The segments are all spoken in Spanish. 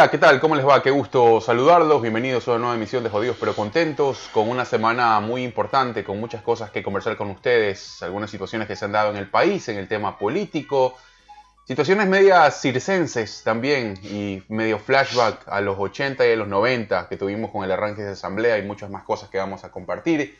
Hola, ¿qué tal? ¿Cómo les va? Qué gusto saludarlos. Bienvenidos a una nueva emisión de Jodidos pero Contentos, con una semana muy importante, con muchas cosas que conversar con ustedes, algunas situaciones que se han dado en el país, en el tema político, situaciones medias circenses también y medio flashback a los 80 y a los 90 que tuvimos con el arranque de asamblea y muchas más cosas que vamos a compartir.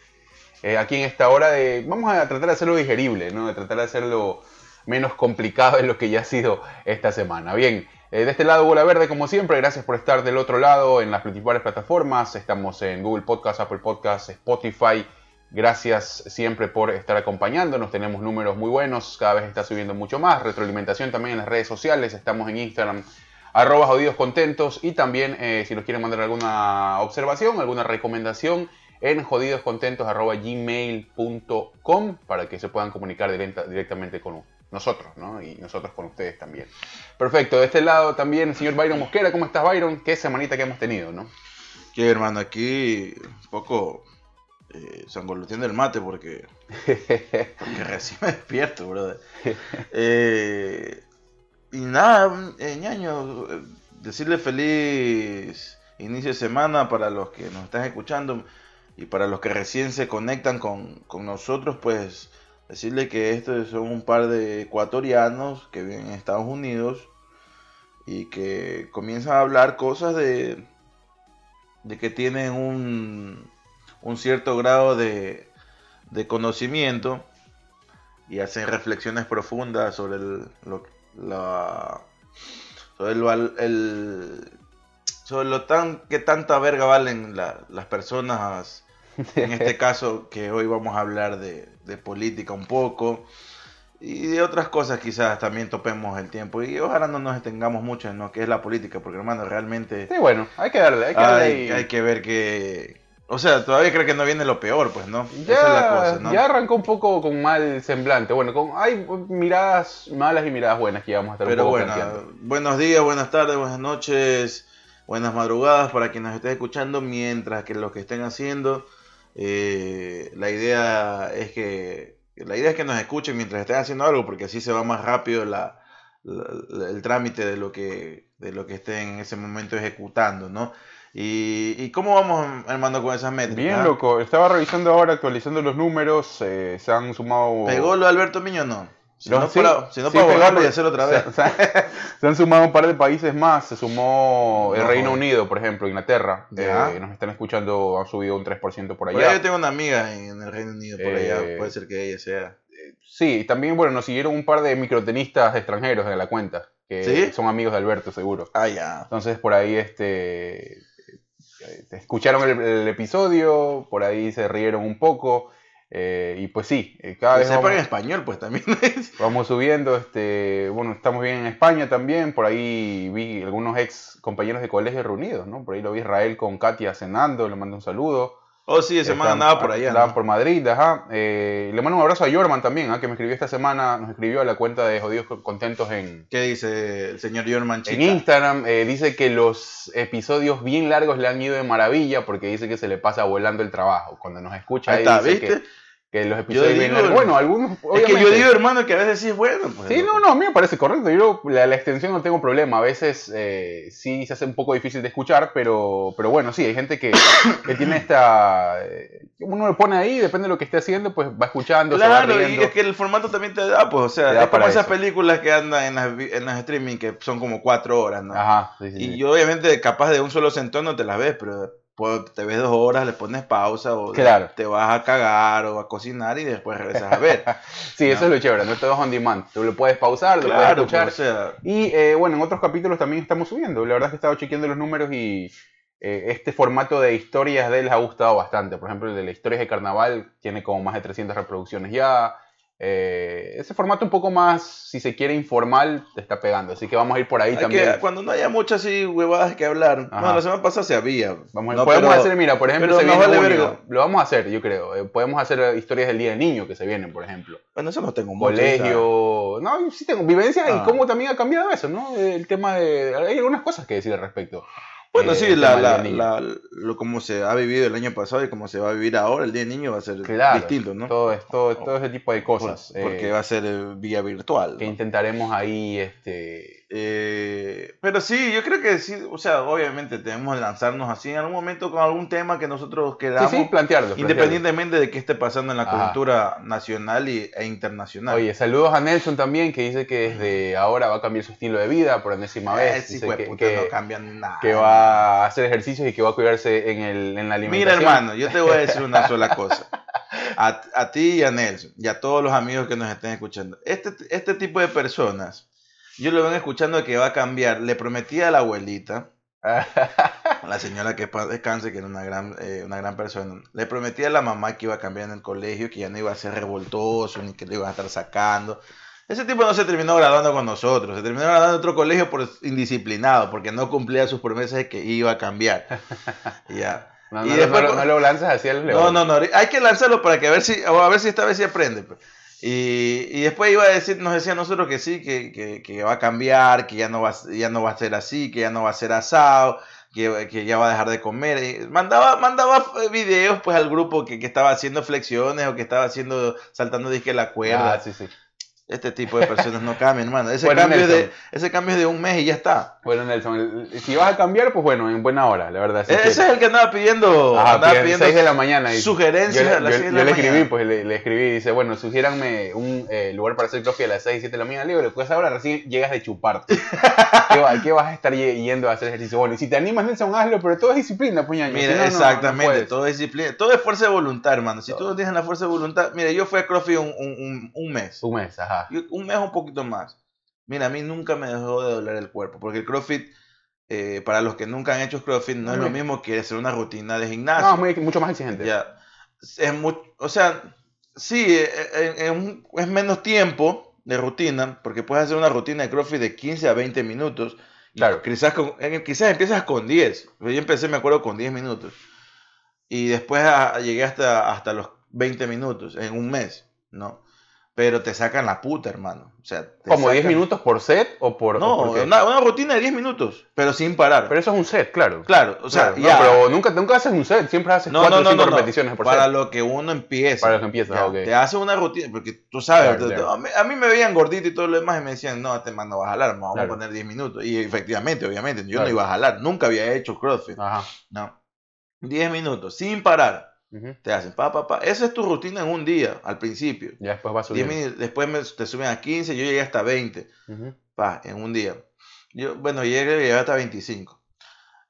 Eh, aquí en esta hora de... Vamos a tratar de hacerlo digerible, ¿no? De tratar de hacerlo menos complicado de lo que ya ha sido esta semana. Bien, eh, de este lado, Bola Verde, como siempre, gracias por estar del otro lado en las principales plataformas. Estamos en Google Podcast, Apple Podcast, Spotify. Gracias siempre por estar acompañándonos. Tenemos números muy buenos, cada vez está subiendo mucho más. Retroalimentación también en las redes sociales. Estamos en Instagram, arroba jodidos contentos. Y también, eh, si nos quieren mandar alguna observación, alguna recomendación, en jodidoscontentos.gmail.com para que se puedan comunicar directamente con nosotros, ¿no? Y nosotros con ustedes también. Perfecto, de este lado también, señor Byron Mosquera, ¿cómo estás, Byron? Qué semanita que hemos tenido, ¿no? Que hermano, aquí un poco eh, sangolutiendo el mate porque, porque recién me despierto, brother. Eh, y nada, eh, ñaño, decirle feliz inicio de semana para los que nos están escuchando y para los que recién se conectan con, con nosotros, pues decirle que estos son un par de ecuatorianos que viven en Estados Unidos y que comienzan a hablar cosas de, de que tienen un, un cierto grado de, de conocimiento y hacen reflexiones profundas sobre el, lo, la, sobre lo, el, sobre lo tan que tanta verga valen la, las personas en este caso que hoy vamos a hablar de, de, política un poco y de otras cosas quizás también topemos el tiempo y ojalá no nos detengamos mucho en lo que es la política porque hermano realmente sí bueno hay que darle hay que, darle hay, hay que ver que o sea todavía creo que no viene lo peor pues no ya, Esa es la cosa, ¿no? ya arrancó un poco con mal semblante bueno con hay miradas malas y miradas buenas que vamos a estar pero un poco bueno planteando. buenos días buenas tardes buenas noches buenas madrugadas para quienes nos estén escuchando mientras que los que estén haciendo eh, la idea es que la idea es que nos escuchen mientras estén haciendo algo porque así se va más rápido la, la, el trámite de lo que de lo que estén en ese momento ejecutando no y, y cómo vamos hermano con esas métricas bien loco. Estaba revisando ahora actualizando los números eh, se han sumado pegó lo de Alberto Miño no si no, sí, para, si no sí, para borrarlo pegarlo. y hacerlo otra vez. Se, han sumado un par de países más. Se sumó el No, Reino. Unido, por ejemplo, Inglaterra. Eh, nos están escuchando, han subido un 3% por Por allá. yo tengo una amiga en el Reino Unido, por Eh, allá. Puede ser que ella sea. Sí, también, bueno, nos siguieron un par de microtenistas extranjeros en la cuenta. Que ¿Sí? son amigos de Alberto, seguro. Ah, ya. Entonces, por ahí, este. eh, Escucharon el, el episodio, por ahí se rieron un poco. Eh, y pues sí, eh, cada Que vez sepan vamos- en español, pues también. Vamos subiendo, este, bueno, estamos bien en España también, por ahí vi algunos ex compañeros de colegio reunidos, ¿no? Por ahí lo vi Israel con Katia cenando, le mando un saludo. oh, sí, esa semana andaba por allá. Andaban ¿no? por Madrid, ajá. Eh, le mando un abrazo a Jorman también, ¿ah? que me escribió esta semana, nos escribió a la cuenta de Jodidos Contentos en, ¿Qué dice el señor Jorman Chica? en Instagram. Eh, dice que los episodios bien largos le han ido de maravilla porque dice que se le pasa volando el trabajo. Cuando nos escucha, Ahí ahí está, dice ¿viste? que, que los episodios digo. Bueno, algunos. Es que yo digo, hermano, que a veces sí es bueno. Pues, Sí, no, no, a mí me parece correcto. Yo la, la extensión no tengo problema. A veces eh, sí se hace un poco difícil de escuchar, pero, pero bueno, sí, hay gente que, que tiene esta... eh, uno lo pone ahí, depende de lo que esté haciendo, pues va escuchando, se va Claro, y es que el formato también te da, pues, o sea, es como esas eso. películas que andan en las, en las streaming que son como cuatro horas, ¿no? Ajá, sí, sí, Y sí. yo, obviamente, capaz de un solo sentón no te las ves, pero pues, te ves dos horas, le pones pausa o Claro. te vas a cagar o a cocinar y después regresas a ver. Sí, eso es lo chévere, no todo es on demand. Tú lo puedes pausar, lo claro, puedes escuchar. pues, o sea, Y eh, bueno, en otros capítulos también estamos subiendo. La verdad es que he estado chequeando los números y eh, este formato de historias de él les ha gustado bastante. Por ejemplo, el de las historias de carnaval tiene como más de 300 reproducciones ya. Eh, ese formato un poco más, si se quiere, informal, te está pegando. Así que vamos a ir por ahí hay también. que, cuando no haya muchas así huevadas que hablar. Ajá. Bueno, la semana pasada se había. Vamos No, podemos pero- hacer, mira, por ejemplo, se nos viene vale junio. Lo vamos a hacer, yo creo. Eh, podemos hacer historias del Día del Niño que se vienen, por ejemplo. Bueno, eso no tengo mucho. Colegio. No, sí tengo vivencia y Ah. cómo también ha cambiado eso, ¿no? El tema de. Hay algunas cosas que decir al respecto. Bueno, Eh, sí, el la, la, lo como se ha vivido el año pasado y como se va a vivir ahora, el Día del Niño va a ser Claro, distinto, ¿no? Todo, esto, todo ese tipo de cosas. Por- porque eh, va a ser eh, vía virtual. que ¿no? intentaremos ahí este, Eh, pero sí, yo creo que sí, o sea, obviamente tenemos que lanzarnos así en algún momento con algún tema que nosotros queramos. Sí, sí, plantearlo. Independientemente de qué esté pasando en la cultura nacional y, e internacional. Oye, saludos a Nelson también, que dice que desde ahora va a cambiar su estilo de vida por enésima vez. Eh, sí, que, puta, no cambian nada. Que va a hacer ejercicios y que va a cuidarse en, el, en la alimentación. Mira, hermano, yo te voy a decir una sola cosa. A, a ti y a Nelson y a todos los amigos que nos estén escuchando. Este, este tipo de personas yo lo ven escuchando que va a cambiar. Le prometí a la abuelita, a la señora que descanse, que era una gran, eh, una gran persona, le prometí a la mamá que iba a cambiar en el colegio, que ya no iba a ser revoltoso, ni que le iba a estar sacando. Ese tipo no se terminó graduando con nosotros, se terminó graduando en otro colegio por indisciplinado, porque no cumplía sus promesas de que iba a cambiar. ya. No, y después, no, lo lanzas así al No, no, no, hay que lanzarlo para que a ver si, a ver si esta vez sí aprende. Pues. Y, y, después iba a decir, nos decía a nosotros que sí, que, que, que, va a cambiar, que ya no va, ya no va a ser así, que ya no va a ser asado, que, que ya va a dejar de comer. Y mandaba, mandaba videos pues al grupo que, que, estaba haciendo flexiones o que estaba haciendo, saltando disque la cuerda. Ah, sí, sí. Este tipo de personas no cambian, hermano. Ese, cambio, de, ese cambio es de un mes y ya está. Bueno, Nelson, si vas a cambiar, pues bueno, en buena hora, la verdad. ese es el que andaba pidiendo, Ajá, andaba pidiendo 6 de la mañana. Y sugerencias yo, a las 6 de yo la le mañana. escribí, pues le, le, escribí, dice, bueno, sugiéranme un eh, lugar para hacer coffee a las 6, 7 de la mañana. Le digo, pues ahora recién llegas de chuparte. ¿Qué, ¿Qué, vas a estar yendo a hacer ejercicio? Bueno, y si te animas, Nelson, hazlo, pero todo es disciplina, puñaño. Mira, si no, exactamente, no, todo es disciplina. Todo es fuerza de voluntad, hermano. Si todo. tú no tienes la fuerza de voluntad, mira, yo fui a CrossFit un, un, un mes. Un mes, ajá. Un mes un poquito más. Mira, a mí nunca me dejó de doler el cuerpo, porque el CrossFit, eh, para los que nunca han hecho CrossFit, no es lo mismo que hacer una rutina de gimnasio. No, muy, mucho más exigente. Ya. Es muy, o sea, sí, es, es menos tiempo de rutina, porque puedes hacer una rutina de CrossFit de 15 a 20 minutos. Claro. Quizás, con, quizás empiezas con 10. Yo empecé, me acuerdo, con 10 minutos. Y después a, llegué hasta, hasta los 20 minutos en un mes, ¿no? Pero te sacan la puta, hermano. O sea, ¿Como sacan... 10 minutos por set o por.? No, o por una, una, rutina de 10 minutos, pero sin parar. Pero eso es un set, claro. Claro, o sea, claro, ya. No, pero nunca, nunca haces un set, siempre haces 4 o 5 repeticiones por Para set. lo que uno empieza. Para lo que empieza, ya, ok. Te hace una rutina, porque tú sabes, Claro, te- claro. A, mí, a mí me veían gordito y todo lo demás y me decían, no, este man no va a jalar, vamos a poner 10 minutos. Y efectivamente, obviamente, yo no iba a jalar, nunca había hecho CrossFit. Ajá. No. 10 minutos, sin parar. Ujú. Te hacen pa, pa, pa. Esa es tu rutina en un día, al principio. Ya después va 10 subiendo. después me- te suben a 15, yo llegué hasta 20. Ujú. Pa, en un día. Yo, bueno, llegué, llegué hasta 25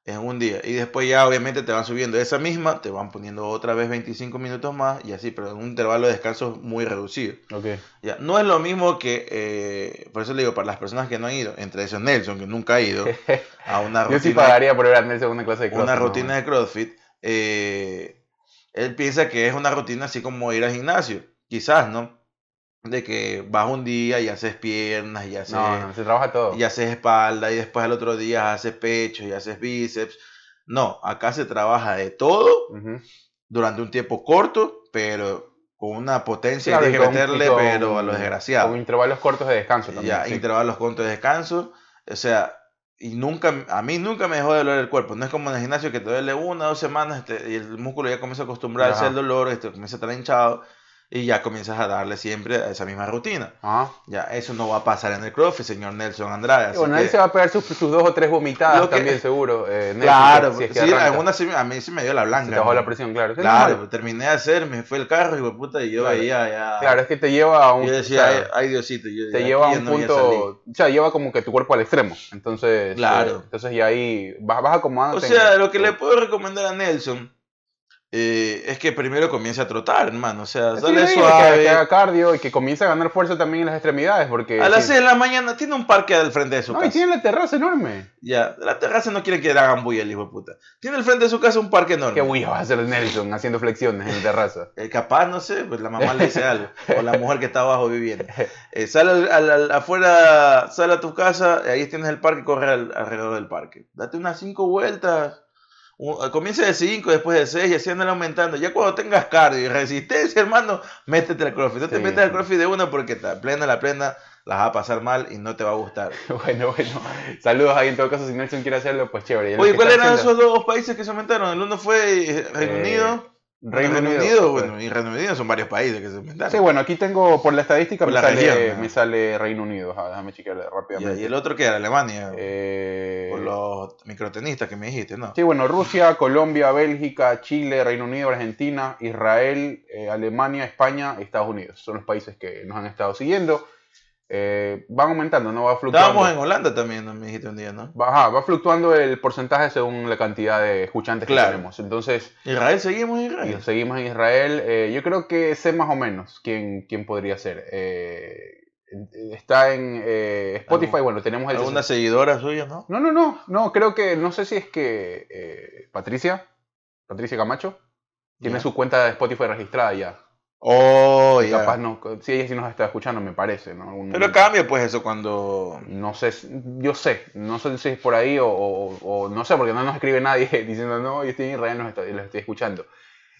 en un día. Y después ya obviamente te van subiendo esa misma, te van poniendo otra vez 25 minutos más y así, pero en un intervalo de descanso muy reducido. Ya, no es lo mismo que, eh, por eso le digo, para las personas que no han ido, entre esos Nelson, que nunca ha ido a una Yo sí rutina, pagaría por ver a Nelson una clase de una CrossFit, ¿no? rutina de CrossFit, eh, él piensa que es una rutina así como ir al gimnasio, quizás, ¿no? De que vas un día y haces piernas y haces, No, no, se trabaja todo. y haces espalda y después al otro día haces pecho y haces bíceps. No, acá se trabaja de todo Ujú. durante un tiempo corto, pero con una potencia Claro, hay que con- meterle, con- pero a lo desgraciado. Con intervalos cortos de descanso también. Ya, sí. intervalos cortos de descanso. O sea, y nunca, a mí nunca me dejó de doler el cuerpo. No es como en el gimnasio que te duele una o dos semanas este, y el músculo ya comienza a acostumbrarse Ajá. al dolor, este, comienza a estar hinchado y ya comienzas a darle siempre a esa misma rutina. Ajá. Ya, eso no va a pasar en el CrossFit, señor Nelson Andrade. Y así bueno, que- él se va a pegar sus, sus dos o tres vomitadas que- también, seguro. eh, Nelson, Claro, si es que sí, a mí sí me dio la Se blanca. te bajó la presión, claro. Claro, terminé de hacer, me fue el carro y puta, y yo Claro. veía ya. Claro, es que te lleva a un. yo o decía, sea, ay, Diosito, yo te lleva a un no punto. O sea, lleva como que tu cuerpo al extremo. Entonces. Claro. eh, entonces ya ahí vas, vas O acomodándote. sea, lo que le puedo recomendar a Nelson eh, es que primero comience a trotar, hermano. O sea, dale sí, suave. Que, que haga cardio y que comience a ganar fuerza también en las extremidades. Porque. a las sí. 6 de la mañana tiene un parque al frente de su No, y casa. tiene la terraza enorme. Ya, la terraza no quiere que le hagan bulla el hijo de puta. Tiene al frente de su casa un parque enorme. Qué bulla va a hacer Nelson haciendo flexiones en la terraza. Eh, capaz, no sé, pues la mamá le dice algo. o la mujer que está abajo viviendo. Eh, sale al- al- afuera, sale a tu casa, ahí tienes el parque, corre al- alrededor del parque. Date unas cinco vueltas. Eh, Comienza de 5, después de 6 y así andan aumentando. Ya cuando tengas cardio y resistencia, hermano, métete al crossfit. No te metas al crossfit de una porque la plena, la plena, las va a pasar mal y no te va a gustar. Bueno, bueno. Saludos ahí en todo caso. Si Nelson quiere hacerlo, pues chévere. Oye, ¿cuáles eran haciendo- esos dos países que se aumentaron? El uno fue eh, Reino Eh, Unido. Reino, Unido, bueno, y Reino Unido son varios países que se inventaron. Sí, bueno, aquí tengo, por la estadística, Por me, la sale, región, ¿no? me sale Reino Unido. Ajá, déjame chequear y, rápidamente. y el otro que era Alemania, Eh, por los microtenistas que me dijiste, ¿no? Sí, bueno, Rusia, Colombia, Bélgica, Chile, Reino Unido, Argentina, Israel, eh, Alemania, España, Estados Unidos. Son los países que nos han estado siguiendo. Eh, van aumentando, no va fluctuando. Estábamos en Holanda también, me dijiste un día, ¿no? Ajá, va fluctuando el porcentaje según la cantidad de escuchantes Claro. que tenemos. Entonces, Israel, seguimos en Israel. seguimos en Israel. Eh, yo creo que sé más o menos quién, quién podría ser. Eh, está en eh, Spotify, ¿Algún- bueno, tenemos el... Alguna seguidora suya, ¿no? No, no, no, no, creo que, no sé si es que Patricia, Patricia Camacho, tiene su cuenta de Spotify registrada ya. Oh. Capaz no, si ella sí nos está escuchando, me parece, ¿no? Un- Pero cambia pues eso cuando... no sé, yo sé, no sé si es por ahí o, o- o no sé, porque no nos escribe nadie diciendo, no, yo estoy en Israel, los estoy, los estoy escuchando.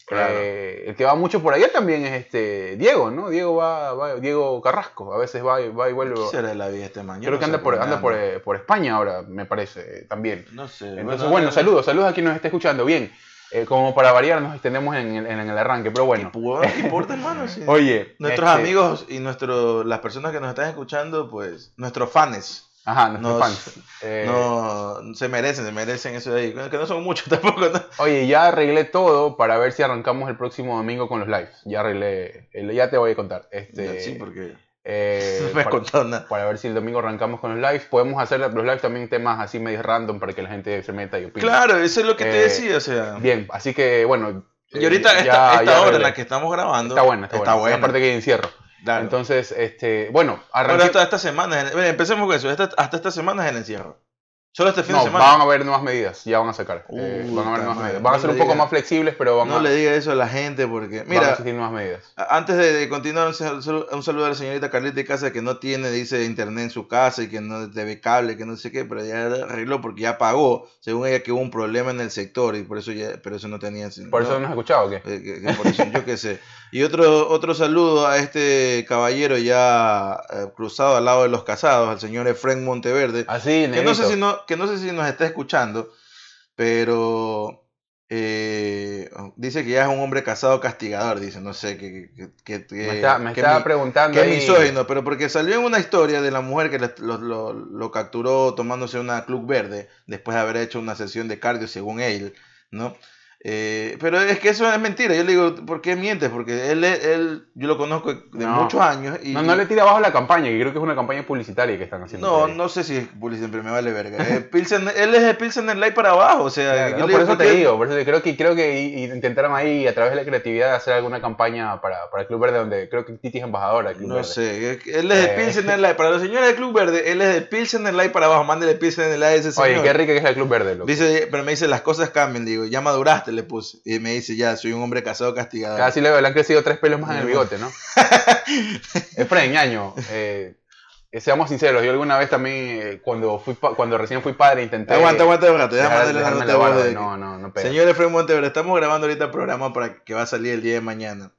Claro. Eh, el que va mucho por allá también es este Diego, ¿no? Diego va, va- Diego Carrasco, a veces va, y- va y vuelve. ¿Qué será de la vida este man? Yo Creo no que anda por, anda por, eh, por España ahora, me parece, eh, también. No sé. Entonces, bueno, saludos, saludos a quien nos esté escuchando. Bien, eh, como para variar, nos extendemos en el, en el arranque, pero bueno. ¿qué importa, hermano? Sí. Oye, Nuestros este, amigos y nuestro, las personas que nos están escuchando, pues, nuestros fans, Ajá, nuestros nos- fans. Eh, no, se merecen, se merecen eso de ahí. Que no son muchos tampoco, ¿no? Oye, ya arreglé todo para ver si arrancamos el próximo domingo con los lives. Ya arreglé, ya te voy a contar. Este, sí, porque eh, para, ver si el domingo arrancamos con los lives. Podemos hacer los lives también temas así medio random para que la gente se meta y opine. Claro, eso es lo que te Eh, decía, o sea. Bien, así que bueno. Y ahorita, eh, esta, ya- esta hora en la que estamos grabando, Está buena, está, está buena. buena. Aparte que hay encierro. Claro. Entonces, este, bueno, arranqué. hasta esta semana, empecemos con eso. Esta- hasta esta semana es el encierro. Solo este fin no, de semana. van a haber nuevas medidas, ya van a sacar. Eh, van a haber nuevas madre, medidas. Van a no ser un poco más flexibles, pero van no a, le diga eso a la gente porque, van a mira, existir nuevas medidas. antes de, de continuar, un sal- un saludo a la señorita Carlita Casa que no tiene, dice, internet en su casa y que no TV cable, que no sé qué, pero ya arregló porque ya pagó, según ella que hubo un problema en el sector y por eso ya, pero eso no tenía Por no, eso no has escuchado, ¿o qué? eh, que- que por eso, yo qué sé. Y otro, otro saludo a este caballero ya eh, cruzado al lado de los casados, al señor Efren Monteverde, Así, que no sé si no, que no sé si nos está escuchando, pero eh, dice que ya es un hombre casado castigador, dice, no sé, que, que, que- que- Me, está- me que estaba mi- preguntando. que ahí- misógino, pero porque salió en una historia de la mujer que le- lo, lo- lo capturó tomándose una club verde después de haber hecho una sesión de cardio según él, ¿no? Eh, pero es que eso es mentira. Yo le digo, ¿por qué mientes? Porque él, él yo lo conozco de No. muchos años y No, no le tira abajo la campaña, que creo que es una campaña publicitaria que están haciendo. no, no sé si es publicidad, pero me vale verga. Eh, Pilsen- él es de Pilsener Light para abajo, o sea, Claro, yo no, por digo, eso ¿por te digo, por eso creo que creo que intentaron ahí a través de la creatividad hacer alguna campaña para, para el Club Verde donde creo que Titi es embajadora Club No Verde. sé, él es Eh. Pilsener Light. Para los señores del Club Verde, él es de Pilsener Light para abajo. Mándele Pilsener Light a ese señor. Oye, qué rica que es el Club Verde, loco. Dice, pero me dice, las cosas cambian. Digo, ya maduraste, le puse. Y me dice, ya, soy un hombre casado castigado. Casi le, le han crecido tres pelos más en el bigote, ¿no? Efraín, ñaño, eh, eh, seamos sinceros, yo alguna vez también, eh, cuando fui cuando recién fui padre, intenté... Aguanta, aguanta, aguanta. dejar- Déjame la nota de- No, no, no pega. Señor Efraín Monteverde, estamos grabando ahorita el programa para que va a salir el día de mañana.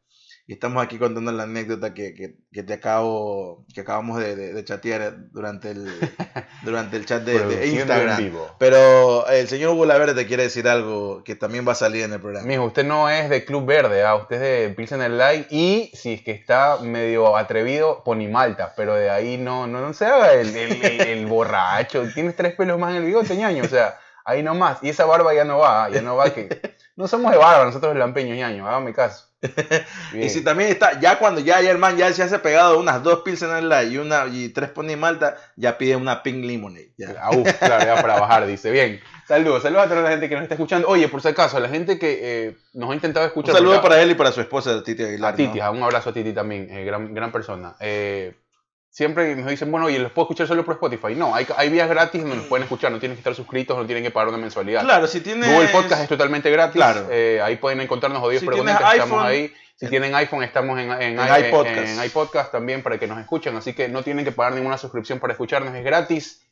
Y estamos aquí contando la anécdota que, que, que te acabo, que acabamos de, de- de chatear durante el, durante el chat de, Instagram. vivo. Pero el señor Hugo Laverde te quiere decir algo que también va a salir en el programa. Mijo, usted no es de Club Verde, ¿ah? usted es de Pilsener Light y si es que está medio atrevido, Ponimalta, pero de ahí no, no, no se haga el, el- el- el borracho. Tienes tres pelos más en el bigote, ñaño, o sea, ahí nomás. Y esa barba ya no va, ¿ah? ya no va que... No somos de barba, nosotros lampeños, ñaño, hágame caso. Y si también está, ya cuando ya, ya el man ya se hace pegado unas dos Light y una y tres Pony Malta, ya pide una Pink Lemonade. ya. Ah, uf, claro, ya para bajar, dice. Bien, saludos, saludos a toda la gente que nos está escuchando. Oye, por si acaso, a la gente que eh, nos ha intentado Un escuchar... saludo porque- para él y para su esposa Titi Aguilar. A Titi, ¿no? un abrazo a Titi también, eh, gran, gran persona. Eh, siempre nos dicen, bueno, oye, ¿los puedo escuchar solo por Spotify? No, hay, hay vías gratis donde nos pueden escuchar, no tienen que estar suscritos, no tienen que pagar una mensualidad. Claro, si tienes. Google Podcast es totalmente gratis, Claro. eh, ahí pueden encontrarnos jodidos Si tienes Conectas, estamos iPhone, ahí. Si tienen iPhone, estamos en, en, en iPodcast. en iPodcast también para que nos escuchen, así que no tienen que pagar ninguna suscripción para escucharnos, es gratis.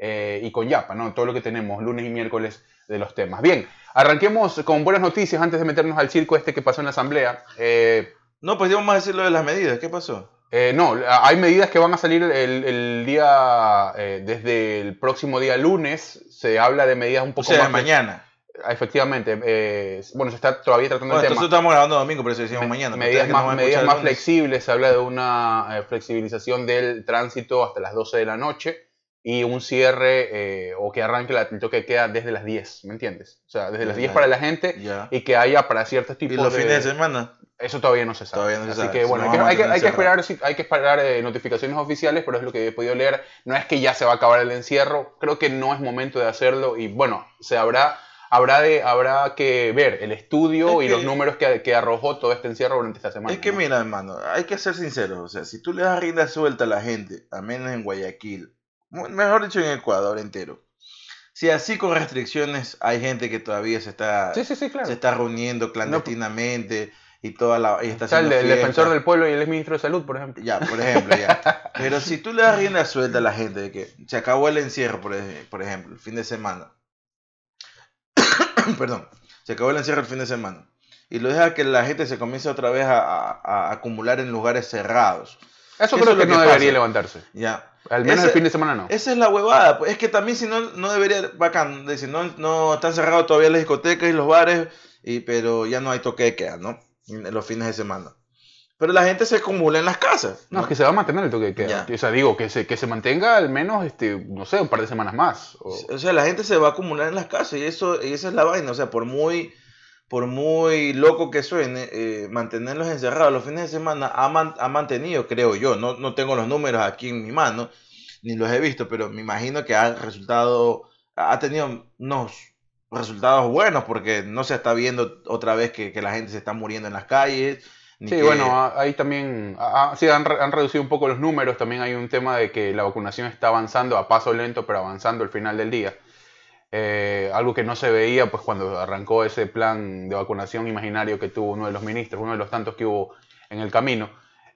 eh, y con Yapa, ¿no? Todo lo que tenemos, lunes y miércoles de los temas. Bien, arranquemos con buenas noticias antes de meternos al circo este que pasó en la asamblea. Eh, No, pues ya vamos a decir lo de las medidas. ¿Qué pasó? Eh, no, hay medidas que van a salir el, el día, eh, desde el próximo día lunes. Se habla de medidas un O poco sea, más. mañana. efectivamente, eh, bueno, se está todavía tratando Bueno, el tema. estamos grabando domingo, por eso decimos Me- mañana. pero medidas no más, a medidas más flexibles, se habla de una eh, flexibilización del tránsito hasta las 12 de la noche y un cierre eh, o que arranque la, el toque de queda desde las 10, ¿me entiendes? O sea, desde las Ya, 10 ya. para la gente Ya. y que haya para ciertos ¿Y tipos los de... fines de semana? Eso todavía no se sabe. Todavía no se Así sabe, que bueno, no hay que, a hay que- hay que esperar, hay que esperar eh, notificaciones oficiales, pero es lo que he podido leer. No es que ya se va a acabar el encierro, creo que no es momento de hacerlo y bueno, se habrá, habrá, de, habrá que ver el estudio Es y que- los números que, que arrojó todo este encierro durante esta semana. Es que ¿no? mira, hermano, hay que ser sinceros. O sea, si tú le das rienda suelta a la gente, al menos en Guayaquil, mejor dicho en Ecuador entero, si así con restricciones hay gente que todavía se está, Sí, sí, sí, claro. se está reuniendo clandestinamente y toda la y está el, haciendo el defensor del pueblo y el ministro de salud, por ejemplo. Ya, por ejemplo, ya. Pero si tú le das rienda suelta a la gente de que se acabó el encierro, por, ej- por ejemplo, el fin de semana. Perdón, se acabó el encierro el fin de semana. Y lo deja que la gente se comience otra vez a, a- a acumular en lugares cerrados. Eso Eso creo es que no debería levantarse. Ya. Al menos Ese- el fin de semana no. Esa es la huevada. pues, Es que también si no, no debería, bacán, decir, no, no están cerrados todavía las discotecas y los bares, y, pero ya no hay toque de queda, ¿no? Los fines de semana. Pero la gente se acumula en las casas. No, es que se va a mantener el toque de queda. Ya. O sea, digo, que se, que se mantenga al menos, este, no sé, un par de semanas más. O- O sea, la gente se va a acumular en las casas y eso y esa es la vaina. O sea, por muy, por muy loco que suene, eh, mantenerlos encerrados los fines de semana ha, man- ha mantenido, creo yo. No, no tengo los números aquí en mi mano, ni los he visto, pero me imagino que ha resultado, ha tenido unos resultados buenos porque no se está viendo otra vez que, que la gente se está muriendo en las calles. ni Sí, que- bueno, ahí también, sí, han, han reducido un poco los números, también hay un tema de que la vacunación está avanzando a paso lento, pero avanzando al final del día. Eh, algo que no se veía pues cuando arrancó ese plan de vacunación imaginario que tuvo uno de los ministros, uno de los tantos que hubo en el camino.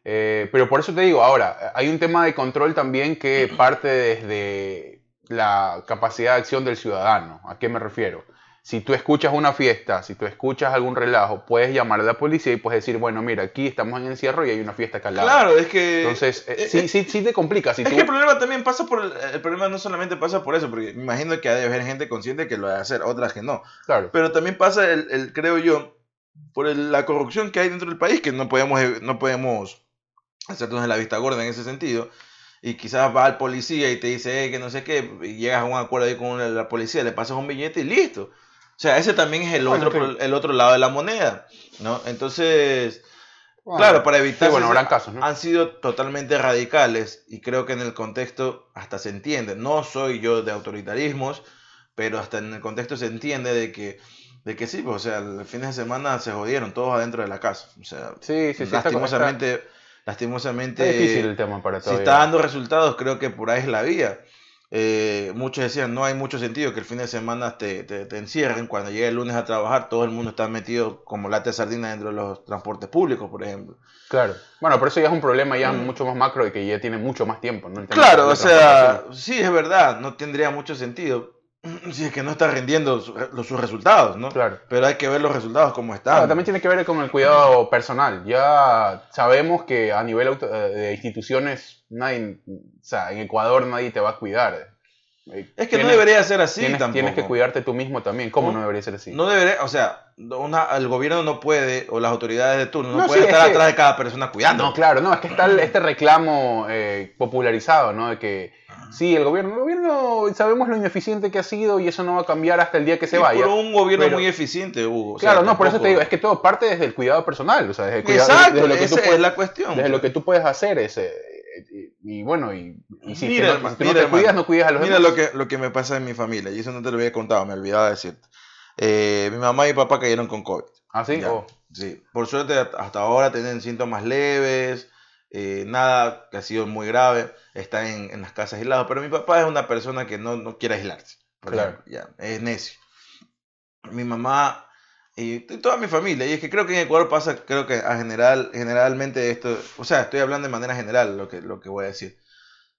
Eh, pero por eso te digo, ahora, hay un tema de control también que parte desde la capacidad de acción del ciudadano. ¿A qué me refiero? Si tú escuchas una fiesta, si tú escuchas algún relajo, puedes llamar a la policía y puedes decir, bueno, mira, aquí estamos en encierro y hay una fiesta acá al lado. Claro, es que... Entonces, eh, eh, sí, eh, sí, sí te complica. Si es tú... que el problema también pasa por el, el problema no solamente pasa por eso, porque me imagino que ha de haber gente consciente que lo va a hacer, otras que no. Claro. Pero también pasa el, el creo yo, por el- la corrupción que hay dentro del país, que no podemos, no podemos hacernos de la vista gorda en ese sentido. Y quizás va al policía y te dice "Eh, que no sé qué, y llegas a un acuerdo ahí con la, policía, le pasas un billete y listo. O sea, ese también es el, Bueno, otro, el otro lado de la moneda, ¿no? Entonces, Bueno, claro, para evitar... sí, bueno, habrán casos, ¿no? Han sido totalmente radicales y creo que en el contexto hasta se entiende. No soy yo de autoritarismos, pero hasta en el contexto se entiende de que, de que sí, pues, o sea, el fin de semana se jodieron todos adentro de la casa. O sea, Sí, sí, sí. lastimosamente, lastimosamente, está difícil el tema para si está dando resultados, creo que por ahí es la vía. Eh, muchos decían, no hay mucho sentido que el fin de semana te, te, te encierren. Cuando llega el lunes a trabajar, todo el mundo está metido como lata de sardina dentro de los transportes públicos, por ejemplo. Claro. Bueno, pero eso ya es un problema ya mucho más macro y que ya tiene mucho más tiempo, ¿no? El Claro, o sea, sí, es verdad, no tendría mucho sentido si es que no está rindiendo su- los- sus resultados, ¿no? Claro. Pero hay que ver los resultados como están. Claro, también tiene que ver con el cuidado personal. Ya sabemos que a nivel auto- eh, de instituciones, nadie, o sea, en Ecuador nadie te va a cuidar. Es que no debería ser así tienes, tampoco. tienes que cuidarte tú mismo también. ¿Cómo No, no, debería ser así? No debería, o sea, una, el gobierno no puede, o las autoridades de turno, no, No, pueden sí, es estar que- atrás de cada persona cuidando. No, claro, no, es que está el- este reclamo eh, popularizado, ¿no? De que sí, el gobierno, el gobierno sabemos lo ineficiente que ha sido y eso no va a cambiar hasta el día que se Y vaya. por un gobierno pero- muy eficiente, Hugo. o sea, Claro, no, por eso te digo, es que todo parte desde el cuidado personal, o sea, desde, el cuidado, Exacto, desde lo que tú esa puedes, es la cuestión. desde lo que tú puedes hacer ese y, y bueno, y, y si, Mira, te- no mira, te cuidas, no cuidas a los Mira demás. lo que, lo que me pasa en mi familia, y eso no te lo había contado, me olvidaba decirte. Eh, mi mamá y papá cayeron con COVID. ¿Ah, sí? Oh, sí. Por suerte hasta ahora tienen síntomas leves, eh, nada que ha sido muy grave, está en, en las casas aislados, pero mi papá es una persona que no, no quiere aislarse. Claro. ya, es necio. Mi mamá y toda mi familia, y es que creo que en Ecuador pasa, creo que a general, generalmente esto, o sea, estoy hablando de manera general lo que, lo que voy a decir.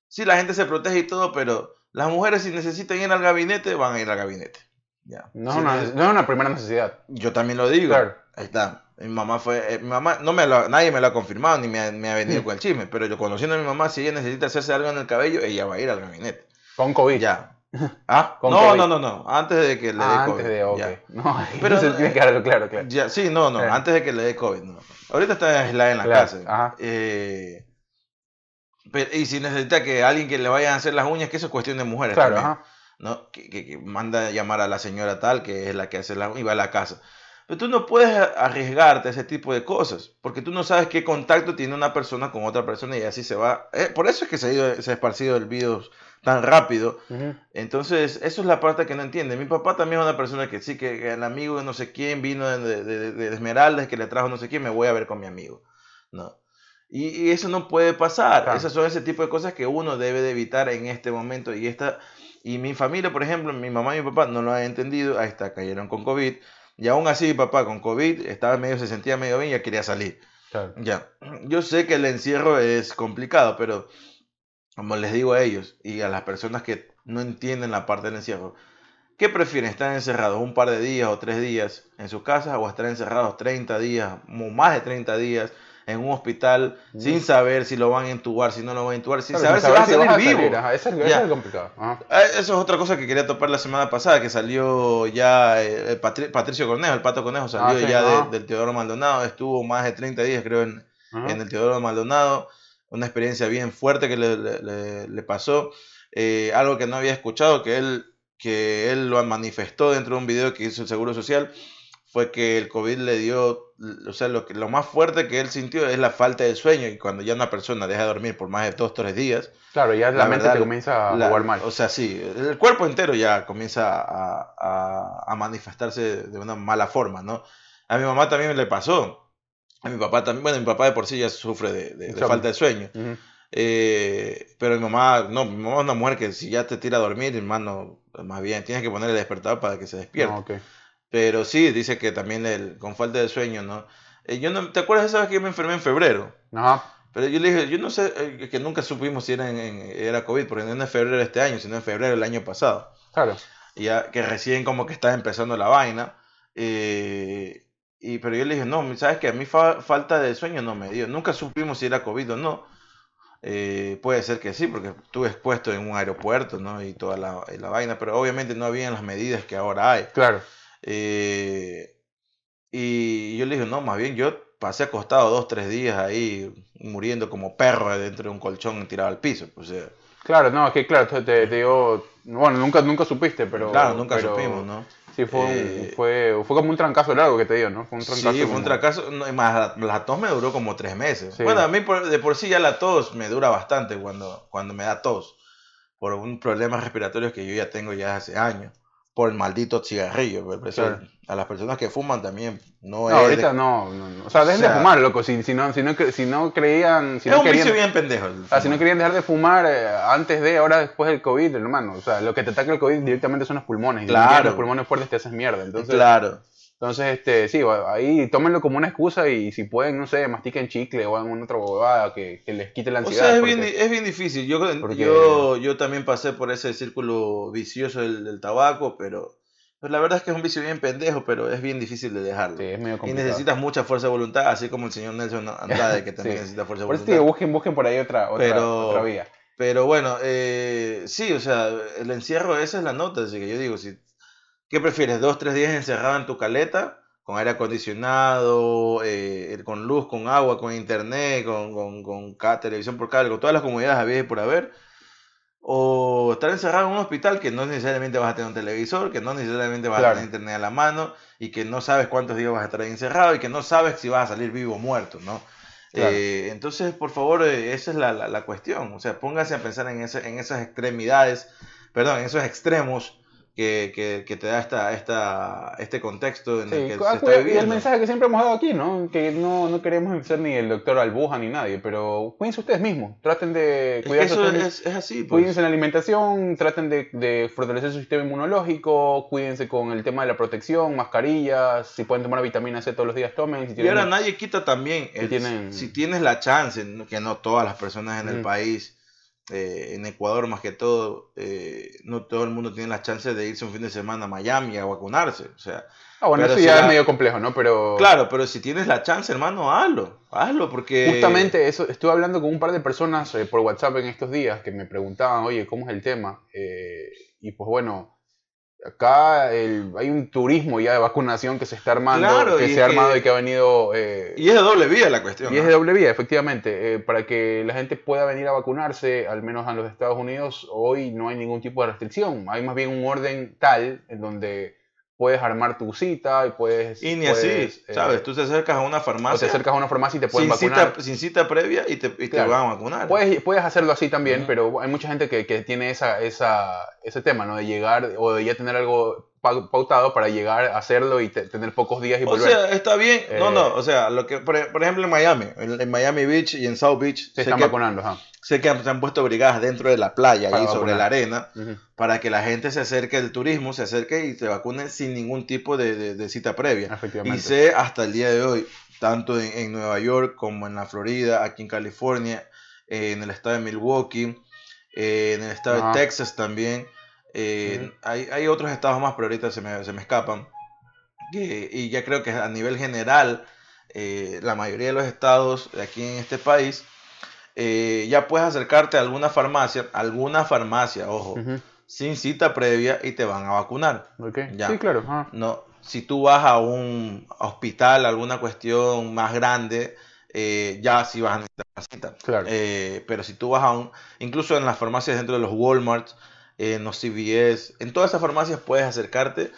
Sí, la gente se protege y todo, pero las mujeres si necesitan ir al gabinete, van a ir al gabinete. Ya. no, es Si una, no es una primera necesidad. yo también lo digo. Claro. Ahí está. Mi mamá fue, eh, mi mamá, no me lo, nadie me lo ha confirmado ni me ha, me ha venido Mm. con el chisme, pero yo conociendo a mi mamá, si ella necesita hacerse algo en el cabello, ella va a ir al gabinete. Con COVID. Ya. ¿Ah? No, no, no, no, antes de que le dé Ah, COVID. antes de, ok. ya. No, Pero- tiene que quedarlo claro, claro. Ya, sí, no, no, Eh. antes de que le dé COVID. No. Ahorita está aislada en la Claro, casa. ajá. Eh, pero- y si necesita que alguien que le vaya a hacer las uñas, que eso es cuestión de mujeres. Claro, también. ajá. ¿no? Que, que- que manda a llamar a la señora tal, que es la que hace la y va a la casa. Pero tú no puedes arriesgarte a ese tipo de cosas, porque tú no sabes qué contacto tiene una persona con otra persona y así se va. Eh, por eso es que se ha, ido- se ha esparcido el virus tan rápido. Ujú. Entonces, eso es la parte que no entiende. Mi papá también es una persona que sí, que, que el amigo de no sé quién vino de, de, de- de Esmeraldas, que le trajo no sé quién, me voy a ver con mi amigo. No. Y, y eso no puede pasar. Claro. Esas son ese tipo de cosas que uno debe de evitar en este momento. Y, esta, y mi familia, por ejemplo, mi mamá y mi papá no lo han entendido. Ahí está, cayeron con COVID. Y aún así, mi papá con COVID estaba medio, se sentía medio bien y ya quería salir. Claro. Ya, yo sé que el encierro es complicado, pero como les digo a ellos y a las personas que no entienden la parte del encierro, ¿qué prefieren? ¿Estar encerrados un par de días o tres días en su casa o estar encerrados 30 días o más de 30 días en un hospital Mm. sin saber si lo van a entubar, si no lo van a entubar, sin Claro, saber si vas a salir vivo? ajá, Eso es, eso es complicado. Ajá. Ah, Eso es otra cosa que quería topar la semana pasada, que salió ya eh, el Patri- Patricio Cornejo, el Pato Conejo salió Ah, sí, ya de- del Teodoro Maldonado, estuvo más de 30 días creo en, en el Teodoro Maldonado, una experiencia bien fuerte que le, le- le- le pasó, eh, algo que no había escuchado, que él, que él lo manifestó dentro de un video que hizo el Seguro Social, fue que el COVID le dio, o sea, lo, que, lo más fuerte que él sintió es la falta de sueño, y cuando ya una persona deja de dormir por más de dos, tres días, Claro, ya la, la mente verdad, te comienza a la- jugar mal. O sea, sí, el cuerpo entero ya comienza a, a- a manifestarse de una mala forma, ¿no? A mi mamá también le pasó. A mi papá también, bueno, mi papá de por sí ya sufre de, de- de falta de sueño. Ujú. Eh, pero mi mamá, no, mi mamá es una mujer que si ya te tira a dormir, hermano, más bien tienes que ponerle despertador para que se despierte. No, ok. Pero sí, dice que también el- con falta de sueño, ¿no? Eh, yo no, ¿te acuerdas de esa vez que yo me enfermé en febrero? Ajá. Pero yo le dije, yo no sé, eh, que nunca supimos si era, en, en- era COVID, porque no es febrero este año, sino en febrero del año pasado. Claro. Ya que recién como que estaba empezando la vaina. eh, y, pero yo le dije, no, sabes que a mí fa- falta de sueño no me dio. Nunca supimos si era COVID o no. Eh, puede ser que sí, porque estuve expuesto en un aeropuerto, ¿no? Y toda la, y la vaina, pero obviamente no habían las medidas que ahora hay. Claro. Eh, y yo le dije, no, más bien yo pasé acostado dos, tres días ahí muriendo como perro dentro de un colchón tirado al piso. O sea, Claro, no, es que claro, te, te digo, bueno, nunca, nunca supiste, pero... claro, nunca pero supimos, ¿no? Sí, fue, un- Eh, fue, fue como un trancazo largo que te digo, ¿no? Fue un trancazo. Sí, fue un como- fracaso. no, y más la, la tos me duró como tres meses. Sí. Bueno, a mí por- de por sí ya la tos me dura bastante cuando, cuando me da tos. Por un problema respiratorio que yo ya tengo ya hace años. Por el maldito cigarrillo. eso Claro. A las personas que fuman también no, No, es. ahorita de- no, no, no. O sea, dejen O sea- de fumar, loco. Si, si, no, si, no, si no creían... Si es no un querían, vicio bien pendejo. o sea, si no querían dejar de fumar eh, antes de, ahora después del COVID, hermano. O sea, lo que te ataca el COVID directamente son los pulmones. Claro. los pulmones fuertes te haces mierda. Entonces, claro. Entonces, este, sí, ahí tómenlo como una excusa y si pueden, no sé, mastiquen chicle o alguna otra bobada que, que les quite la O ansiedad. sea, es porque- bien, es bien difícil. Yo, porque- yo, yo también pasé por ese círculo vicioso del, del tabaco, pero pues la verdad es que es un vicio bien pendejo, pero es bien difícil de dejarlo. Sí, es medio Y necesitas mucha fuerza de voluntad, así como el señor Nelson Andrade, que también Sí. necesita fuerza de Por eso voluntad. te digo, busquen, busquen por ahí otra, otra, Pero- otra vía. Pero bueno, eh, sí, o sea, el encierro, esa es la nota. Así que yo digo, si, ¿qué prefieres? ¿Dos, tres días encerrado en tu caleta? Con aire acondicionado, eh, con luz, con agua, con internet, con, con, con televisión por cable, con todas las comodidades habidas y por haber. O estar encerrado en un hospital que no necesariamente vas a tener un televisor, que no necesariamente vas a Claro. tener internet a la mano y que no sabes cuántos días vas a estar ahí encerrado y que no sabes si vas a salir vivo o muerto, ¿no? Claro. Eh, entonces, por favor, eh, esa es la, la- la cuestión. O sea, póngase a pensar en, ese- en esas extremidades, perdón, en esos extremos que, que- que te da esta, esta, este contexto en Sí, el que se está y el mensaje que siempre hemos dado aquí, ¿no? Que no, no queremos ser ni el doctor Albuja ni nadie, pero cuídense ustedes mismos. Traten de Es que cuidarse eso es, es así, pues. Cuídense en la alimentación, traten de, de fortalecer su sistema inmunológico, cuídense con el tema de la protección, mascarillas, si pueden tomar vitamina C todos los días, tomen. Si Y tienen- ahora nadie quita también, el- tienen- si tienes la chance, que no todas las personas en el país eh, en Ecuador más que todo, eh, no todo el mundo tiene la chance de irse un fin de semana a Miami a vacunarse. O sea, ah, bueno, eso ya es medio complejo, ¿no? Pero... Claro, pero si tienes la chance, hermano, hazlo. Hazlo porque... Justamente eso, estuve hablando con un par de personas eh, por WhatsApp en estos días que me preguntaban, oye, ¿cómo es el tema? y pues bueno, acá hay un turismo ya de vacunación que se está armando, que se ha armado y que ha venido... Eh, y es de doble vía la cuestión. Y es de doble vía, efectivamente. Eh, para que la gente pueda venir a vacunarse, al menos en los Estados Unidos, hoy no hay ningún tipo de restricción. Hay más bien un orden tal en donde puedes armar tu cita y puedes... Y ni así, ¿sabes? Tú te acercas a una farmacia... O te acercas a una farmacia y te pueden sin vacunar. Cita, sin cita previa y te, van a vacunar. Puedes, puedes hacerlo así también, pero hay mucha gente que, que tiene esa, esa, ese tema, ¿no? De llegar o de ya tener algo pautado para llegar a hacerlo y tener pocos días y volver. O sea, está bien. no, no, eh, o sea, lo que, por, ejemplo en Miami, en, Miami Beach y en South Beach. Se están vacunando. Sé que se han puesto brigadas dentro de la playa, ahí sobre la arena, para que la gente se acerque del turismo, se acerque y se vacune sin ningún tipo de, cita previa. Y sé hasta el día de hoy, tanto en, Nueva York como en la Florida, aquí en California, eh, en el estado de Milwaukee, eh, en el estado de Texas también, eh, hay, hay, otros estados más, pero ahorita se me, se me escapan. y ya creo que a nivel general, eh, la mayoría de los estados de aquí en este país, eh, ya puedes acercarte a alguna farmacia, alguna farmacia, ojo, sin cita previa y te van a vacunar. Ya. Sí, claro. No, si tú vas a un hospital, alguna cuestión más grande, ya sí vas a necesitar una cita. Claro. pero si tú vas a un, incluso en las farmacias dentro de los Walmart, en los CVS, en todas esas farmacias puedes acercarte.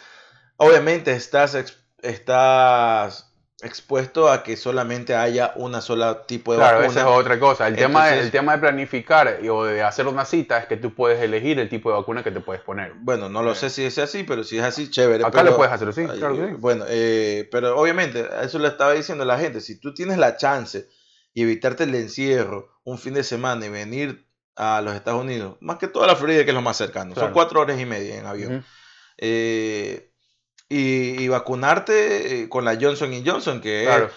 Obviamente estás, estás expuesto a que solamente haya una sola tipo de claro, esa es otra cosa. El, tema de, el tema de planificar o de hacer una cita es que tú puedes elegir el tipo de vacuna que te puedes poner. Bueno, no lo sé si es así, pero si es así, chévere. Acá lo puedes hacer así, claro sí. Bueno, eh, pero obviamente, eso le estaba diciendo a la gente, si tú tienes la chance y evitarte el encierro un fin de semana y venir a los Estados Unidos, más que toda la Florida, que es lo más cercano. Son cuatro horas y media en avión. Eh, y, vacunarte eh, con la Johnson Johnson, que es, eh,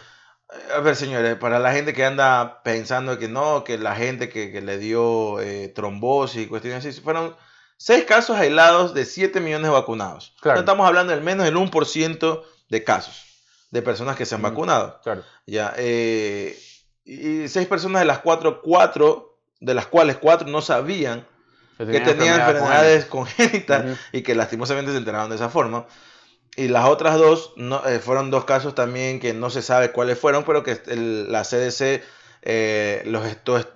a ver, señores, para la gente que anda pensando que no, que la gente que, le dio trombosis y cuestiones así, fueron seis casos aislados de 7 millones de vacunados. No estamos hablando del menos del 1% de casos de personas que se han vacunado. Claro. Ya, y seis personas de las cuatro, cuatro de las cuales cuatro no sabían que, tenían enfermedades congénitas y que lastimosamente se enteraron de esa forma. Y las otras dos no, eh, fueron dos casos también que no se sabe cuáles fueron, pero que la CDC eh, los,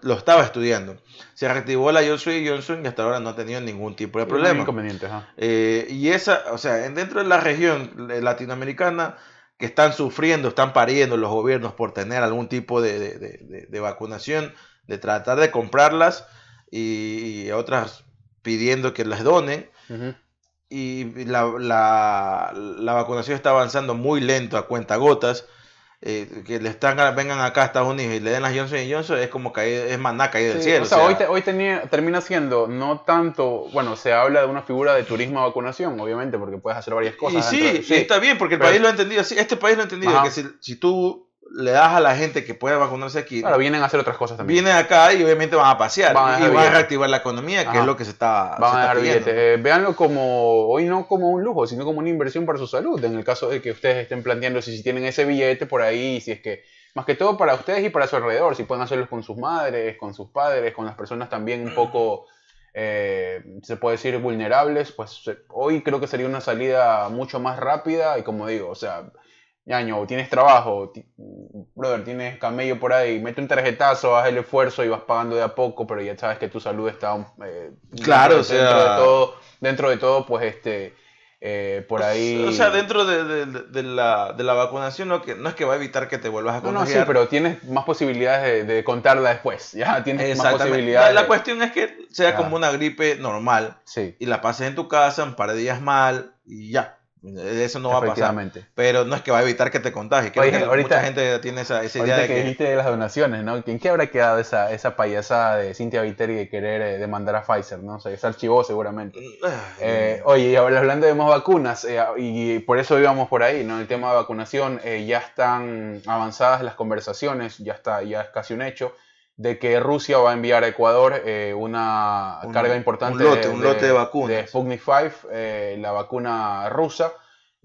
lo estaba estudiando. Se reactivó la Johnson Johnson y hasta ahora no ha tenido ningún tipo de problema. Eh, y esa, o sea, dentro de la región latinoamericana que están sufriendo, están pariendo los gobiernos por tener algún tipo de, de vacunación, de tratar de comprarlas y, otras pidiendo que las donen. Y la, la, vacunación está avanzando muy lento a cuenta gotas. Eh, que le están vengan acá a Estados Unidos y le den las Johnson Johnson es como caer, es maná caída del cielo. O sea, hoy, hoy tenía, termina siendo no tanto, bueno, se habla de una figura de turismo de vacunación, obviamente, porque puedes hacer varias cosas. Y sí, está bien, porque el país lo ha entendido Este país lo ha entendido, que si, si, tú le das a la gente que puede vacunarse aquí. Claro, vienen a hacer otras cosas también. Vienen acá y obviamente van a pasear. y van a reactivar la economía, que es lo que se está. Van a dar billetes. Eh, véanlo como, hoy no como un lujo, sino como una inversión para su salud. En el caso de que ustedes estén planteando si, si tienen ese billete por ahí, si es que. Más que todo para ustedes y para su alrededor, si pueden hacerlo con sus madres, con sus padres, con las personas también un poco. Eh, se puede decir vulnerables, pues hoy creo que sería una salida mucho más rápida y como digo, o sea, ñaño, tienes trabajo, brother, tienes camello por ahí, mete un tarjetazo, haz el esfuerzo y vas pagando de a poco, pero ya sabes que tu salud está eh, claro, dentro, o sea... de todo, dentro de todo, pues este eh, por ahí. O sea, dentro de, la, vacunación no, que, no es que va a evitar que te vuelvas a contagiar. No, no, sí, pero tienes más posibilidades de, contarla después. Ya tienes más posibilidades. La, cuestión es que sea como una gripe normal sí. y la pases en tu casa un par de días mal y ya. Eso no va a pasar. Pero no es que va a evitar que te contagies. ahorita, mucha gente tiene esa, idea de que, dijiste de las donaciones, ¿no? ¿En qué habrá quedado esa, esa payasada de Cintia Viteri de querer eh, demandar a Pfizer, ¿no? O sea, se archivó seguramente. Eh, oye, hablando de más vacunas, eh, y por eso íbamos por ahí, ¿no? El tema de vacunación, ya están avanzadas las conversaciones, ya, está, ya es casi un hecho. De que Rusia va a enviar a Ecuador eh, una carga importante un lote, un lote de vacunas. de Sputnik 5, eh, la vacuna rusa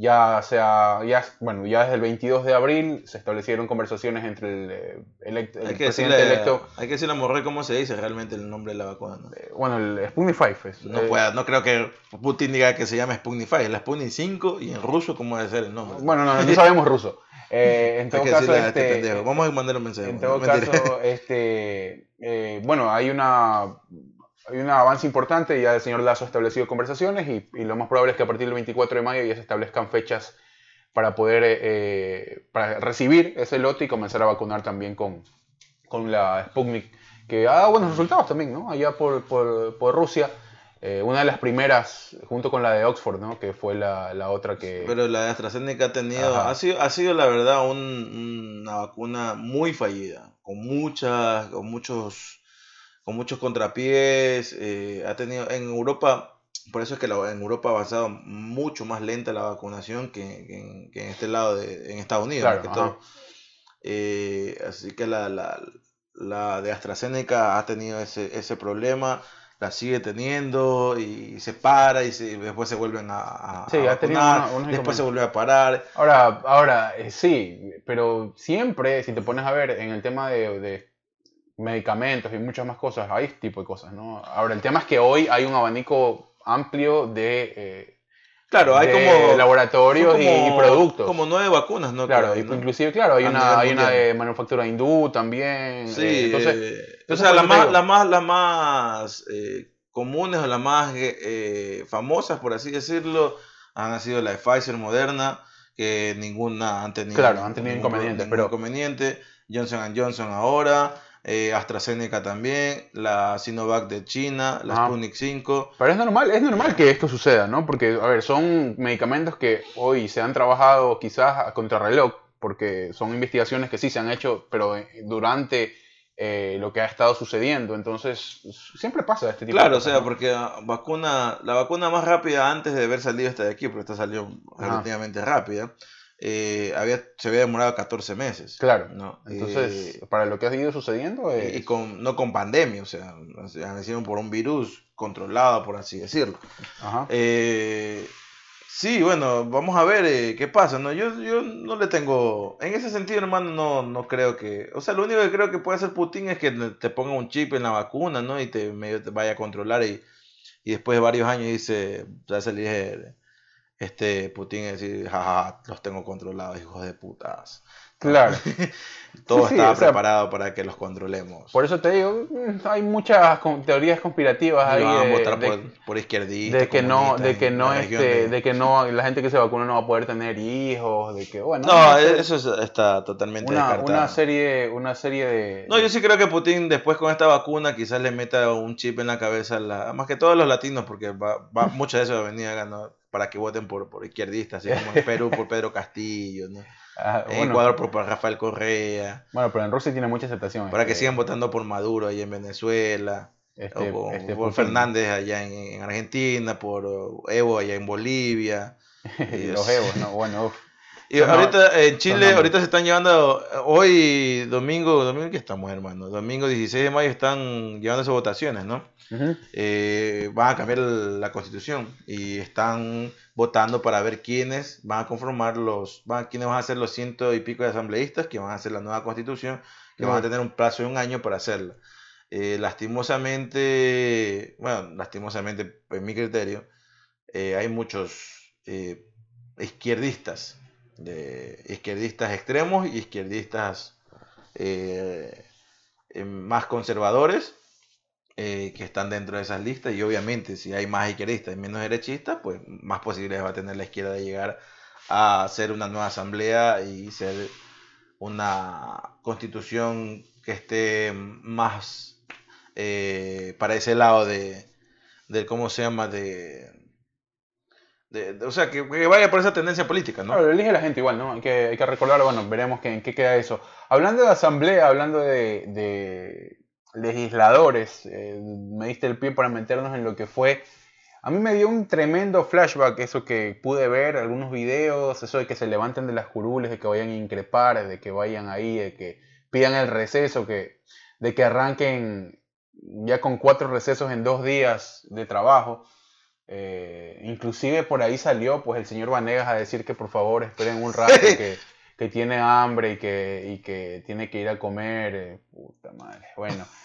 ya sea, ya, bueno, ya desde el 22 de abril se establecieron conversaciones entre el, eh, el, presidente electo. Hay que decirle a Morrey cómo se dice realmente el nombre de la vacuna. Eh, bueno, el Sputnik 5 es. No, pueda, no creo que Putin diga que se llame Sputnik 5, es la Sputnik 5 y en ruso, ¿cómo debe ser el nombre? Bueno, no, no sabemos ruso. Eh, en todo caso, este, este Vamos a mandar un mensaje. En todo caso, este, bueno, hay una hay un avance importante, ya el señor Lazo ha establecido conversaciones y, lo más probable es que a partir del 24 de mayo ya se establezcan fechas para poder eh, para recibir ese lote y comenzar a vacunar también con, con la Sputnik, que ha dado buenos resultados también, ¿no? Allá por, por, Rusia. Eh, una de las primeras, junto con la de Oxford, ¿no? que fue la, la otra que... Pero la de AstraZeneca ha tenido, ha sido, ha sido la verdad una vacuna muy fallida, con, muchas, con muchos con muchos contrapiés. Eh, ha tenido en Europa, por eso es que en Europa ha avanzado mucho más lenta la vacunación que, en, este lado de en Estados Unidos. Eh, así que la, la, de AstraZeneca ha tenido ese, ese problema la sigue teniendo y se para y después se vuelven a, sí, vacunar, después se vuelve a parar. Ahora, ahora eh, sí, pero siempre, si te pones a ver en el tema de, medicamentos y muchas más cosas, hay este tipo de cosas, ¿no? Ahora, el tema es que hoy hay un abanico amplio de, eh, claro, hay como laboratorios y, productos. Como nueve vacunas, ¿no? Claro, inclusive, claro, hay una, hay una de manufactura hindú también. Sí, eh, entonces, eh, o sea, las más, la más, la más comunes o las más famosas, por así decirlo, han sido la de Pfizer, Moderna, que ninguna han tenido, claro, han tenido inconvenientes, pero inconveniente. Johnson Johnson ahora, eh, AstraZeneca también, la Sinovac de China, la Sputnik 5. Pero es normal, es normal que esto suceda, ¿no? Porque, a ver, son medicamentos que hoy se han trabajado quizás a contrarreloj, porque son investigaciones que sí se han hecho, pero eh, durante eh, lo que ha estado sucediendo. Entonces, siempre pasa este tipo claro, de cosas. Claro, o sea, porque vacuna, la vacuna más rápida antes de haber salido esta de aquí, porque esta salió relativamente rápida, eh, había, se había demorado 14 meses. Claro. ¿no? Entonces, eh, para lo que ha ido sucediendo. Y con, no con pandemia, o sea, han sido por un virus controlado, por así decirlo. Eh, sí, bueno, vamos a ver qué pasa. ¿no? Yo, yo no le tengo. En ese sentido, hermano, no, no creo que. O sea, lo único que creo que puede hacer Putin es que te ponga un chip en la vacuna, ¿no? Y te, medio te vaya a controlar y, y después de varios años dice, ya se elige este Putin decir, jaja, los tengo controlados, hijos de putas. Claro. Todo estaba preparado para que los controlemos. Por eso te digo, hay muchas teorías conspirativas ahí. Van a votar por, por izquierdistas. De que no, de que no, este, de... que no, la gente que se vacuna no va a poder tener hijos, de que bueno. No, eso está totalmente una, descartado. Una serie, una serie de. No, yo sí creo que Putin después con esta vacuna quizás le meta un chip en la cabeza, la, más que todos los latinos, porque va, va muchas de eso venía ganando para que voten por, por izquierdistas, así como en Perú por Pedro Castillo, ¿no? Ah, en Ecuador por, Rafael Correa. Bueno, pero en Rusia tiene mucha aceptación. Para que este sigan votando por Maduro allá en Venezuela. Este, o este, por, Fernández allá en, Argentina, por Evo allá en Bolivia. Los Evos, no, bueno, y ahorita en Chile, ahorita se están llevando, hoy domingo, domingo que estamos hermano, domingo 16 de mayo están llevándose votaciones, ¿no? Eh, van a cambiar la constitución y están votando para ver quiénes van a conformar los, van, quiénes van a ser los ciento y pico de asambleístas que van a hacer la nueva constitución, que van a tener un plazo de un año para hacerla. Eh, lastimosamente, bueno, lastimosamente, en mi criterio, eh, hay muchos izquierdistas de izquierdistas extremos y izquierdistas eh, eh, más conservadores eh, que están dentro de esas listas y obviamente si hay más izquierdistas y menos derechistas, pues más posibilidades va a tener la izquierda de llegar a hacer una nueva asamblea y ser una constitución que esté más para ese lado de, de, ¿cómo se llama? De, o sea, que, vaya por esa tendencia política, ¿no? lo elige la gente igual, ¿no? Hay que, hay que recordar, bueno, veremos que, en qué queda eso. Hablando de asamblea, hablando de, legisladores, eh, me diste el pie para meternos en lo que fue. A mí me dio un tremendo flashback eso que pude ver, algunos videos, eso de que se levanten de las curules, de que vayan a increpar, de que vayan ahí, de que pidan el receso, que de que arranquen ya con cuatro recesos en dos días de trabajo. Eh, inclusive por ahí salió pues el señor Vanegas a decir que por favor esperen un rato que, que, tiene hambre y que, y que tiene que ir a comer. Eh, puta madre. Bueno.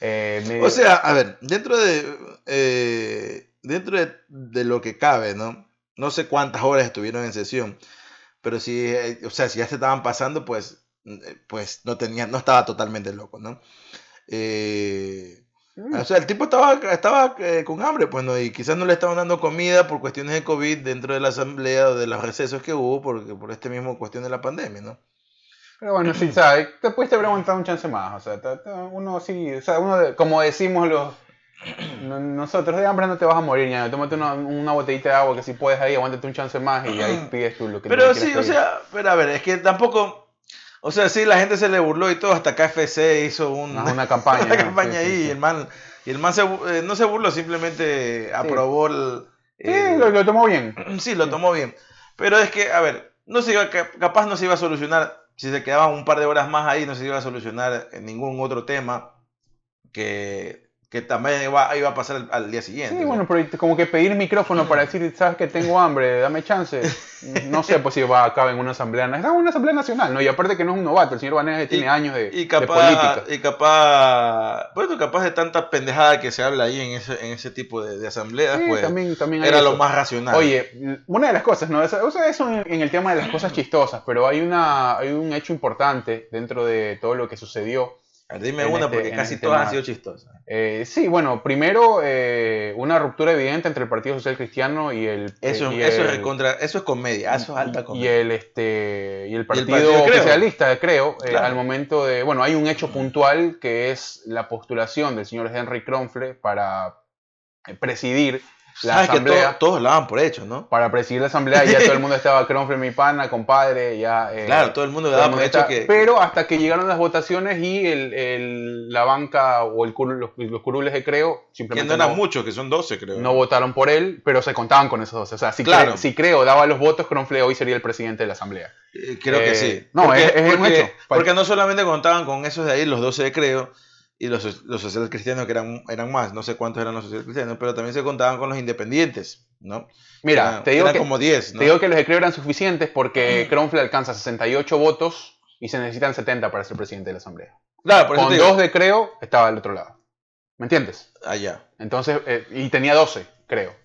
Eh, o sea, a ver, dentro de, dentro de, de, lo que cabe, ¿no? No sé cuántas horas estuvieron en sesión, pero si, o sea, si ya se estaban pasando, pues, pues no, tenía, no estaba totalmente loco, ¿no? Eh. O sea, el tipo estaba, estaba eh, con hambre, pues, ¿no? Y quizás no le estaban dando comida por cuestiones de COVID dentro de la asamblea o de los recesos que hubo porque, por este mismo cuestión de la pandemia, ¿no? Pero bueno, sí, ¿sabes? Te puedes preguntar un chance más. O sea, uno sí, o sea, uno, como decimos los nosotros de hambre no te vas a morir, ya. Tómate una, una, botellita de agua que si puedes ahí, aguántate un chance más y ahí pides tú lo que Pero sí, o sea, pero a ver, es que tampoco o sea, sí, la gente se le burló y todo, hasta KFC hizo una campaña. una campaña ahí y el man, y el man eh, no se burló, simplemente aprobó el... Sí, lo, tomó bien. Sí, lo tomó bien. Pero es que, a ver, no se iba, capaz no se iba a solucionar, si se quedaban un par de horas más ahí, no se iba a solucionar ningún otro tema que que también iba, iba a pasar al, día siguiente. Sí, bueno, pero como que pedir micrófono para decir, sabes que tengo hambre, dame chance. No sé pues si va a acabar en una asamblea, es una asamblea nacional, ¿no? Y aparte que no es un novato, el señor Vanegas tiene años de, y política. Y capaz, bueno, capaz de tanta pendejada que se habla ahí en ese, en ese tipo de, de asambleas, pues también, también era lo más racional. Oye, una de las cosas, ¿no? O sea, eso en, el tema de las cosas chistosas, pero hay, una, hay un hecho importante dentro de todo lo que sucedió dime una este, porque casi este todas han sido chistosas. Eh, sí, bueno, primero eh, una ruptura evidente entre el Partido Social Cristiano y el... Eso, eso, es, recontra, eso es comedia, eso es alta comedia. Y el, este, y el Partido, Socialista, creo, eh, al momento de... Bueno, hay un hecho puntual que es la postulación del señor Henry Kronfle para presidir la asamblea. Que todos lo daban por hecho, ¿no? Para presidir la asamblea ya todo el mundo estaba Cronfrey, mi pana, compadre, ya... Eh, claro, todo el mundo daba por hecho que... Pero hasta que llegaron las votaciones y el, el, la banca o el, los, los, curules de Creo simplemente... Que no eran muchos, que son 12 creo. No votaron por él, pero se contaban con esos 12. O sea, si, claro. si Creo daba los votos, Cronfrey hoy sería el presidente de la asamblea. Eh, creo que sí. No, porque, es, es porque, un hecho. Porque no solamente contaban con esos de ahí, los 12 de Creo, y los, los sociales cristianos que eran, eran más, no sé cuántos eran los sociales cristianos, pero también se contaban con los independientes, ¿no? Mira, te, digo que, como 10, te digo que los Creo eran suficientes porque Kronfle alcanza 68 votos y se necesitan 70 para ser presidente de la Asamblea. Claro, por Con dos de Creo estaba al otro lado. ¿Me entiendes? Allá. Ah, Entonces, eh, y tenía 12, creo.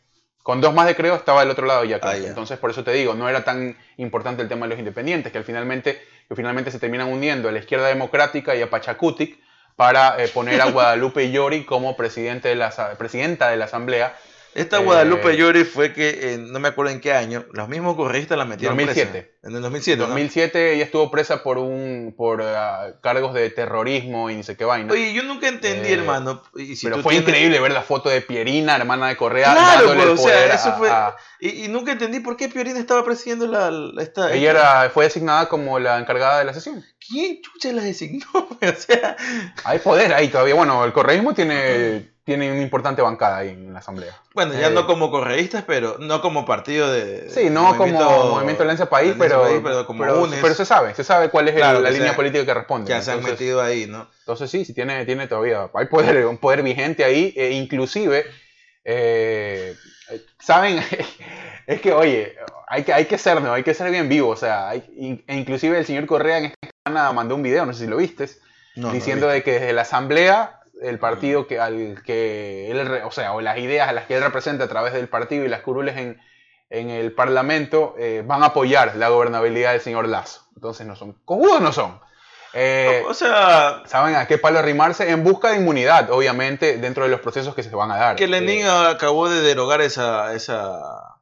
Con dos más de Creo estaba al otro lado ya. Ah, Entonces, por eso te digo, no era tan importante el tema de los independientes, que al finalmente, que finalmente se terminan uniendo a la izquierda democrática y a Pachacutic para eh, poner a Guadalupe Llori como presidente de la, presidenta de la Asamblea. Esta Guadalupe eh, Llori fue que, no me acuerdo en qué año, los mismos correístas la metieron 2007. presa. En el 2007. En 2007 ella estuvo presa por un por uh, cargos de terrorismo y ni sé qué vaina. Oye, yo nunca entendí, eh, hermano. Y si pero fue tienes... increíble ver la foto de Pierina, hermana de Correa, claro, dándole pues, el poder o sea, eso fue... a... y, y, nunca entendí por qué Pierina estaba presidiendo la, la esta. Ella era, fue designada como la encargada de la sesión. ¿Quién chucha la designó? o sea, hay poder ahí todavía. Bueno, el correísmo tiene tiene una importante bancada ahí en la asamblea. Bueno, ya no eh, como correístas, pero no como partido de. Sí, no como Movimiento Alianza País, pero, pero, como pero, pero, se sabe, se sabe cuál es la línea política que responde. Ya se han metido ahí, ¿no? Entonces sí, sí tiene, tiene todavía, hay poder, un poder vigente ahí, e inclusive, eh, ¿saben? es que, oye, hay que, hay que ser, ¿no? Hay que ser bien vivo, o sea, hay, e inclusive el señor Correa en esta semana mandó un video, no sé si lo viste, diciendo de que desde la asamblea el partido que, al que él, o sea, o las ideas a las que él representa a través del partido y las curules en, en el Parlamento eh, van a apoyar la gobernabilidad del señor Lazo. Entonces no son, cojudos no son. Eh, o sea, ¿saben a qué palo arrimarse? En busca de inmunidad, obviamente, dentro de los procesos que se van a dar. Que Lenin eh, acabó de derogar esa, esa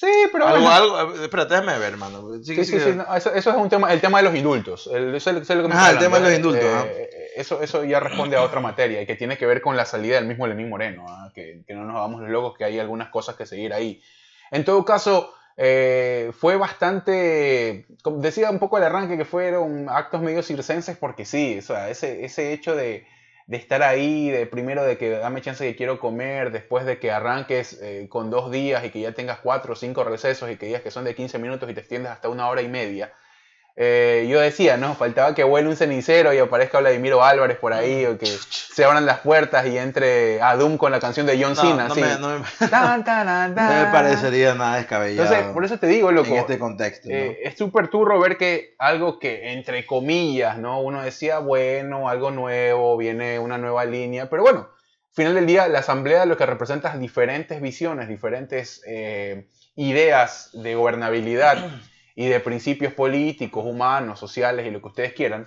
Sí, pero algo, algo, espérate, déjame ver, hermano. Sí, sí, sí, eso, es un tema, el tema de los indultos. El, eso, eso ah, el tema de los indultos. Eh, eso, eso ya responde a otra materia y que tiene que ver con la salida del mismo Lenín Moreno, ¿ah? que, que, no nos hagamos los locos, que hay algunas cosas que seguir ahí. En todo caso, eh, fue bastante, decía un poco al arranque que fueron actos medio circenses porque sí, o sea, ese, ese hecho de, de estar ahí, de primero de que dame chance que quiero comer, después de que arranques eh, con dos días y que ya tengas cuatro o cinco recesos y que digas que son de 15 minutos y te extiendes hasta una hora y media. Eh, yo decía, no, faltaba que vuele un cenicero y aparezca Vladimiro Álvarez por ahí, o que se abran las puertas y entre a Doom con la canción de John Cena. No, me, no, me, parecería nada descabellado. Entonces, por eso te digo, loco. En este contexto. Eh, es súper turro ver que algo que, entre comillas, ¿no? Uno decía, bueno, algo nuevo, viene una nueva línea, pero bueno, al final del día, la asamblea lo que representa es diferentes visiones, diferentes eh, ideas de gobernabilidad y de principios políticos, humanos, sociales y lo que ustedes quieran,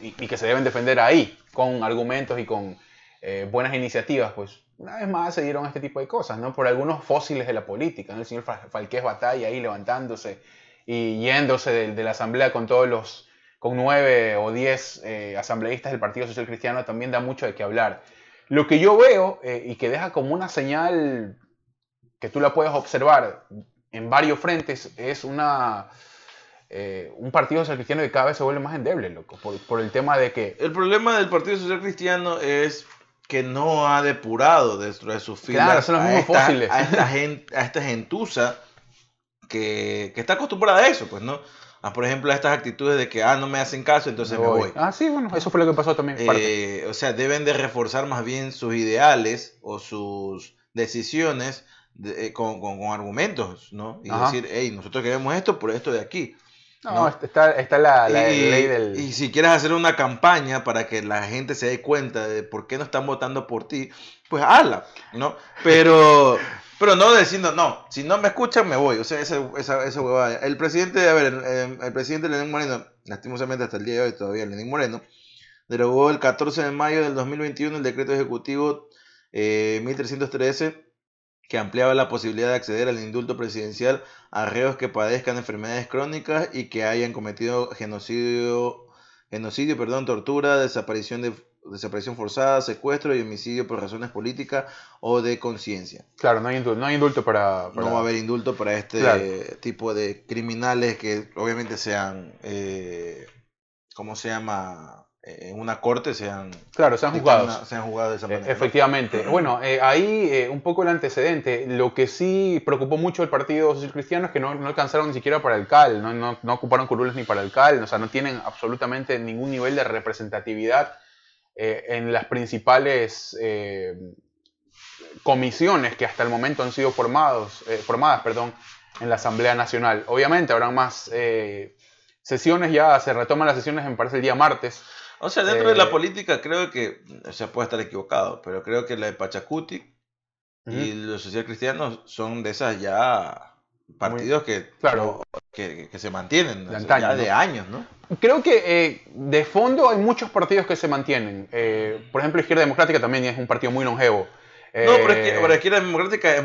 y, que se deben defender ahí, con argumentos y con eh, buenas iniciativas, pues una vez más se dieron este tipo de cosas, ¿no? Por algunos fósiles de la política, ¿no? El señor Falqués Batalla ahí levantándose y yéndose de, la asamblea con todos los, con nueve o diez eh, asambleístas del Partido Social Cristiano, también da mucho de qué hablar. Lo que yo veo eh, y que deja como una señal que tú la puedes observar en varios frentes es una, eh, un Partido Social Cristiano que cada vez se vuelve más endeble, loco, por, el tema de que... El problema del Partido Social Cristiano es que no ha depurado dentro de sus filas claro, son los mismos a, esta, fósiles. a, esta gente, a esta gentuza que, que, está acostumbrada a eso, pues, ¿no? A, por ejemplo, a estas actitudes de que, ah, no me hacen caso, entonces me voy. Ah, sí, bueno, eso fue lo que pasó también. Eh, o sea, deben de reforzar más bien sus ideales o sus decisiones eh, con, con, argumentos, ¿no? Y decir, hey, nosotros queremos esto por esto de aquí. No, está, está la, ley del... Y si quieres hacer una campaña para que la gente se dé cuenta de por qué no están votando por ti, pues hazla, ¿no? Pero, pero no diciendo, no, si no me escuchan me voy. O sea, esa, esa, esa huevada. El presidente, a ver, el, el, presidente Lenín Moreno, lastimosamente hasta el día de hoy todavía Lenín Moreno, derogó el 14 de mayo del 2021 el decreto ejecutivo eh, 1313 que ampliaba la posibilidad de acceder al indulto presidencial a reos que padezcan enfermedades crónicas y que hayan cometido genocidio, genocidio perdón, tortura, desaparición, de, desaparición forzada, secuestro y homicidio por razones políticas o de conciencia. Claro, no hay, indulto, no hay indulto para, No va a haber indulto para este tipo de criminales que obviamente sean, eh, ¿cómo se llama? En una corte sean, claro, sean juzgados. Sean juzgados de esa manera. Efectivamente. Bueno, eh, ahí eh, un poco el antecedente. Lo que sí preocupó mucho el Partido Social Cristiano es que no, no alcanzaron ni siquiera para el CAL, no, no, no, ocuparon curules ni para el CAL, o sea, no tienen absolutamente ningún nivel de representatividad eh, en las principales comisiones que hasta el momento han sido formados, formadas perdón, en la Asamblea Nacional. Obviamente habrán más sesiones, ya se retoman las sesiones, me parece, el día martes o sea, dentro de la eh, política creo que, o sea, puede estar equivocado, pero creo que la de Pachacuti y los social cristianos son de esas ya partidos que, claro. que, se mantienen de ya de años, ¿no? Creo que eh, de fondo hay muchos partidos que se mantienen. Eh, por ejemplo, Izquierda Democrática también es un partido muy longevo. No, pero, es que, Izquierda Democrática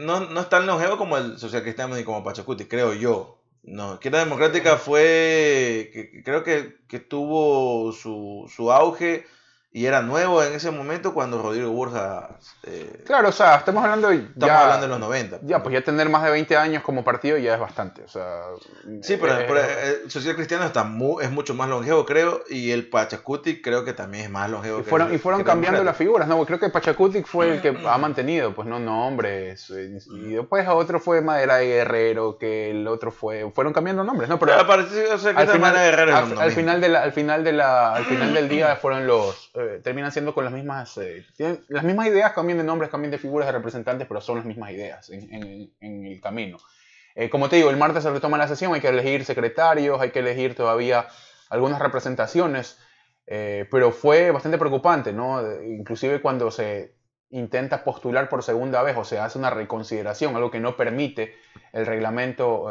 no, no es tan longevo como el social cristiano ni como Pachacuti, creo yo. No, Izquierda Democrática fue, que, creo que, que tuvo su, su auge y era nuevo en ese momento cuando Rodrigo Burja... Eh, claro, o sea, estamos hablando Estamos ya, hablando de los 90. Ya, pues ya tener más de 20 años como partido ya es bastante, o sea... Sí, pero, eh, eh, el Social Cristiano está es mucho más longevo, creo, y el Pachacuti creo que también es más longevo. Y fueron, y fueron cambiando las figuras, ¿no? Creo que Pachacuti fue el que ha mantenido, pues, no nombres, y después a otro fue Madera de Guerrero, que el otro fue... Fueron cambiando nombres, ¿no? Pero, al, final, al, de al final de la, al final del día fueron los eh, terminan siendo con las mismas, eh, las mismas ideas, cambian de nombres, cambian de figuras de representantes, pero son las mismas ideas en, el camino. Eh, como te digo, el martes se retoma la sesión, hay que elegir secretarios, hay que elegir todavía algunas representaciones, pero fue bastante preocupante, ¿no? Inclusive cuando se intenta postular por segunda vez o se hace una reconsideración, algo que no permite el reglamento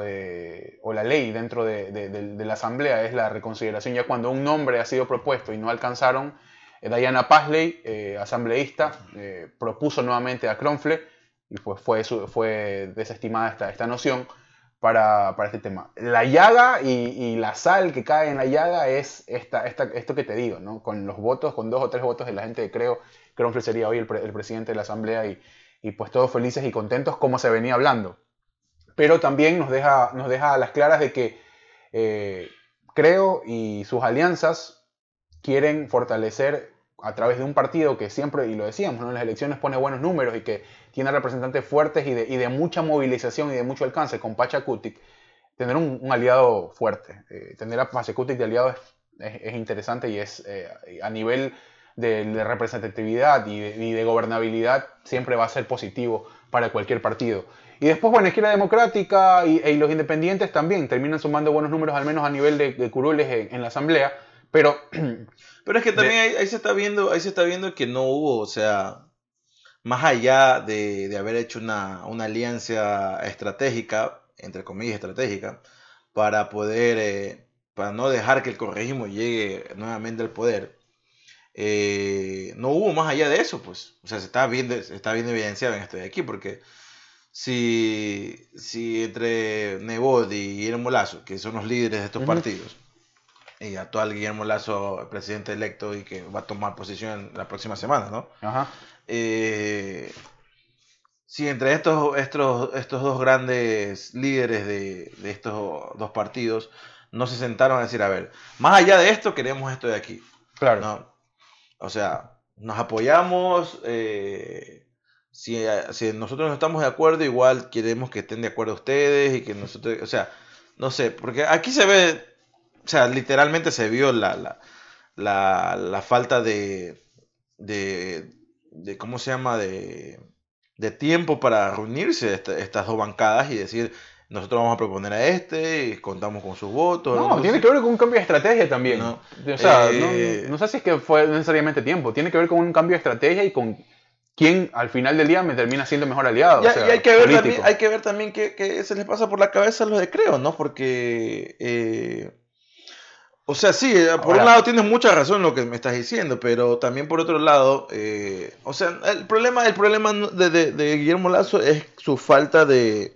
o la ley dentro de, la asamblea, es la reconsideración ya cuando un nombre ha sido propuesto y no alcanzaron eh, Diana Pasley, eh, asambleísta, eh, propuso nuevamente a Kronfle y pues fue, fue desestimada esta, esta noción para, para, este tema. La llaga y, la sal que cae en la llaga es esta, esto que te digo, ¿no? con los votos, con dos o tres votos de la gente que creo, Kronfle sería hoy el, presidente de la asamblea y, y, pues todos felices y contentos como se venía hablando. Pero también nos deja, nos deja a las claras de que creo y sus alianzas quieren fortalecer a través de un partido que siempre, y lo decíamos, en las elecciones pone buenos números y que tiene representantes fuertes y de, mucha movilización y de mucho alcance con Pachacutic, tener un, aliado fuerte. Eh, tener a Pachacutic de aliado es, interesante y es a nivel de, representatividad y de, gobernabilidad siempre va a ser positivo para cualquier partido. Y después, bueno, Izquierda Democrática y, los independientes también terminan sumando buenos números, al menos a nivel de, curules en, la Asamblea, pero... Pero es que también ahí, se está viendo, ahí se está viendo que no hubo, o sea, más allá de, haber hecho una, alianza estratégica, entre comillas estratégica, para poder, eh, para no dejar que el correísmo llegue nuevamente al poder, eh, no hubo más allá de eso, pues. O sea, se está viendo, se está viendo evidenciado en esto de aquí, porque si, si entre Nebot y Guillermo Lazo, que son los líderes de estos partidos, y actual Guillermo Lazo, presidente electo y que va a tomar posición la próxima semana, ¿no? Ajá. Eh, si entre estos, estos, estos dos grandes líderes de, de, estos dos partidos no se sentaron a decir, a ver, más allá de esto, queremos esto de aquí. Claro. ¿no? O sea, nos apoyamos. Eh, si, si, nosotros no estamos de acuerdo, igual queremos que estén de acuerdo ustedes y que nosotros, o sea, no sé, porque aquí se ve, o sea, literalmente se vio la, la, la, la falta de, de, de, ¿cómo se llama? De, de tiempo para reunirse estas dos bancadas y decir, nosotros vamos a proponer a este y contamos con sus votos. No, tiene que ver con un cambio de estrategia también. No, o sea, eh, no, sé si es que fue necesariamente tiempo, tiene que ver con un cambio de estrategia y con quién al final del día me termina siendo mejor aliado. Y, hay, que ver también, hay que ver también qué, se les pasa por la cabeza a los de Creo, ¿no? Porque... Eh, o sea, sí, eh, por un lado tienes mucha razón en lo que me estás diciendo, pero también por otro lado, o sea, el problema, el problema de Guillermo Lazo es su falta de,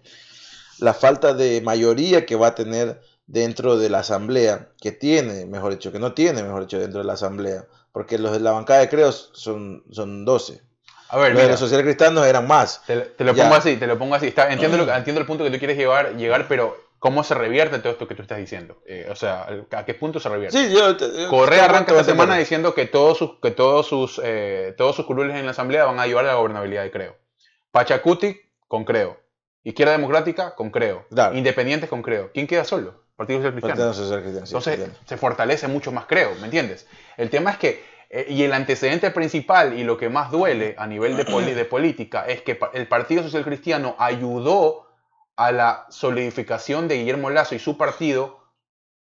la falta de mayoría que va a tener dentro de la asamblea, que tiene, mejor dicho, que no tiene, mejor dicho, dentro de la asamblea, porque los de la bancada de Creos son, son 12. A ver, los, los sociales cristianos eran más. Te, lo pongo así, te lo pongo así. Está, entiendo, lo, entiendo el punto que tú quieres llevar, llegar, pero ¿cómo se revierte todo esto que tú estás diciendo? Eh, o sea, ¿a qué punto se revierte? Sí, yo, Correa arranca esta semana diciendo que todos sus, que todos sus, eh, todos sus curules en la asamblea van a ayudar a la gobernabilidad de Creo. Pachacuti con Creo. Izquierda Democrática con Creo. Independientes con Creo. ¿Quién queda solo? Partido Social Cristiano. Entonces se fortalece mucho más Creo, ¿me entiendes? El tema es que, eh, y el antecedente principal y lo que más duele a nivel de, de política es que el Partido Social Cristiano ayudó a la solidificación de Guillermo Lazo y su partido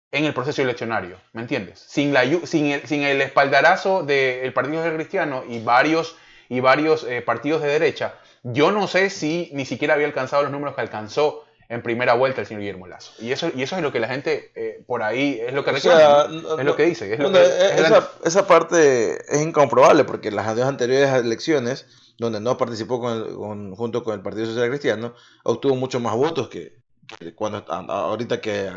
en el proceso eleccionario, ¿me entiendes? Sin, la, sin, el, sin el espaldarazo del Partido Social Cristiano y varios, y varios eh, partidos de derecha, yo no sé si ni siquiera había alcanzado los números que alcanzó en primera vuelta el señor Guillermo Lazo. Y eso, y eso es lo que la gente eh, por ahí es lo que reclama, es lo que dice. esa, parte es incomprobable porque las dos anteriores elecciones, donde no participó con junto con el Partido Social Cristiano, obtuvo muchos más votos que, cuando ahorita que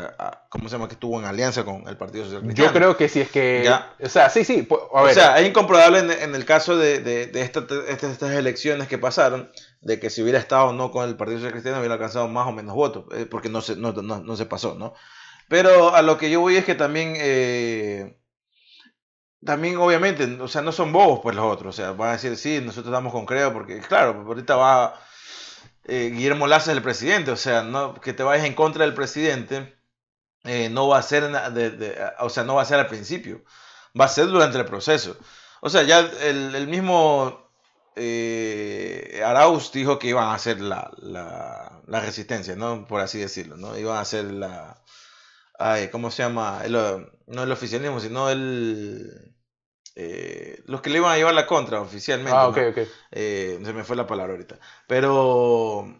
cómo se llama que estuvo en alianza con el Partido Social Yo creo que si es que o sea, sí, sí, O sea, es incomprobable en, el caso de, de, de estas elecciones que pasaron de que si hubiera estado o no con el Partido Social Cristiano hubiera alcanzado más o menos votos, eh, porque no se, no, no, se pasó, ¿no? Pero a lo que yo voy es que también eh, también obviamente, o sea, no son bobos pues los otros, o sea, van a decir, sí, nosotros estamos con Creo, porque claro, ahorita va eh, Guillermo Lazo es el presidente, o sea, no, que te vayas en contra del presidente eh, no va a ser, o sea, no va a ser al principio, va a ser durante el proceso. O sea, ya el, mismo eh, Arauz dijo que iban a hacer la, la, resistencia, ¿no? Por así decirlo, ¿no? Iban a hacer la... ¿Cómo se llama? no el oficialismo, sino el eh, los que le iban a llevar la contra oficialmente. Ah, ok, ok. Eh, se me fue la palabra ahorita. Pero.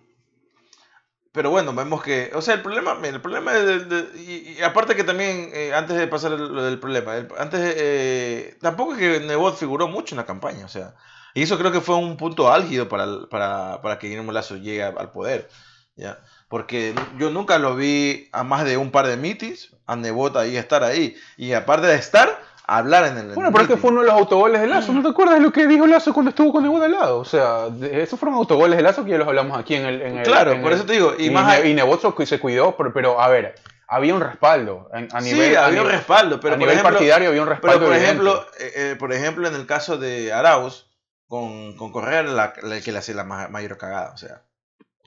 Pero bueno, vemos que. O sea, el problema. El problema es. y, aparte que también. Eh, antes de pasar lo del problema. antes. tampoco es que Nebot figuró mucho en la campaña. O sea. Y eso creo que fue un punto álgido para, para, para que Guillermo Lazo llegue al poder. ¿ya? Porque yo nunca lo vi a más de un par de mitis. A Nebot ahí estar ahí. Y aparte de estar hablar en el. Bueno, pero es que fue uno de los autogoles de Lazo. ¿No te acuerdas de lo que dijo Lazo cuando estuvo con Nebot al lado? O sea, esos fueron autogoles de Lazo que ya los hablamos aquí en el. claro, por eso te digo. Y, más y Nebot se cuidó, pero, a ver. Había un respaldo a nivel. Sí, había un respaldo, pero a nivel partidario había un respaldo. Pero por ejemplo, eh, eh, por ejemplo, en el caso de Arauz, con, con Correa, la, el que le hacía la mayor cagada, o sea.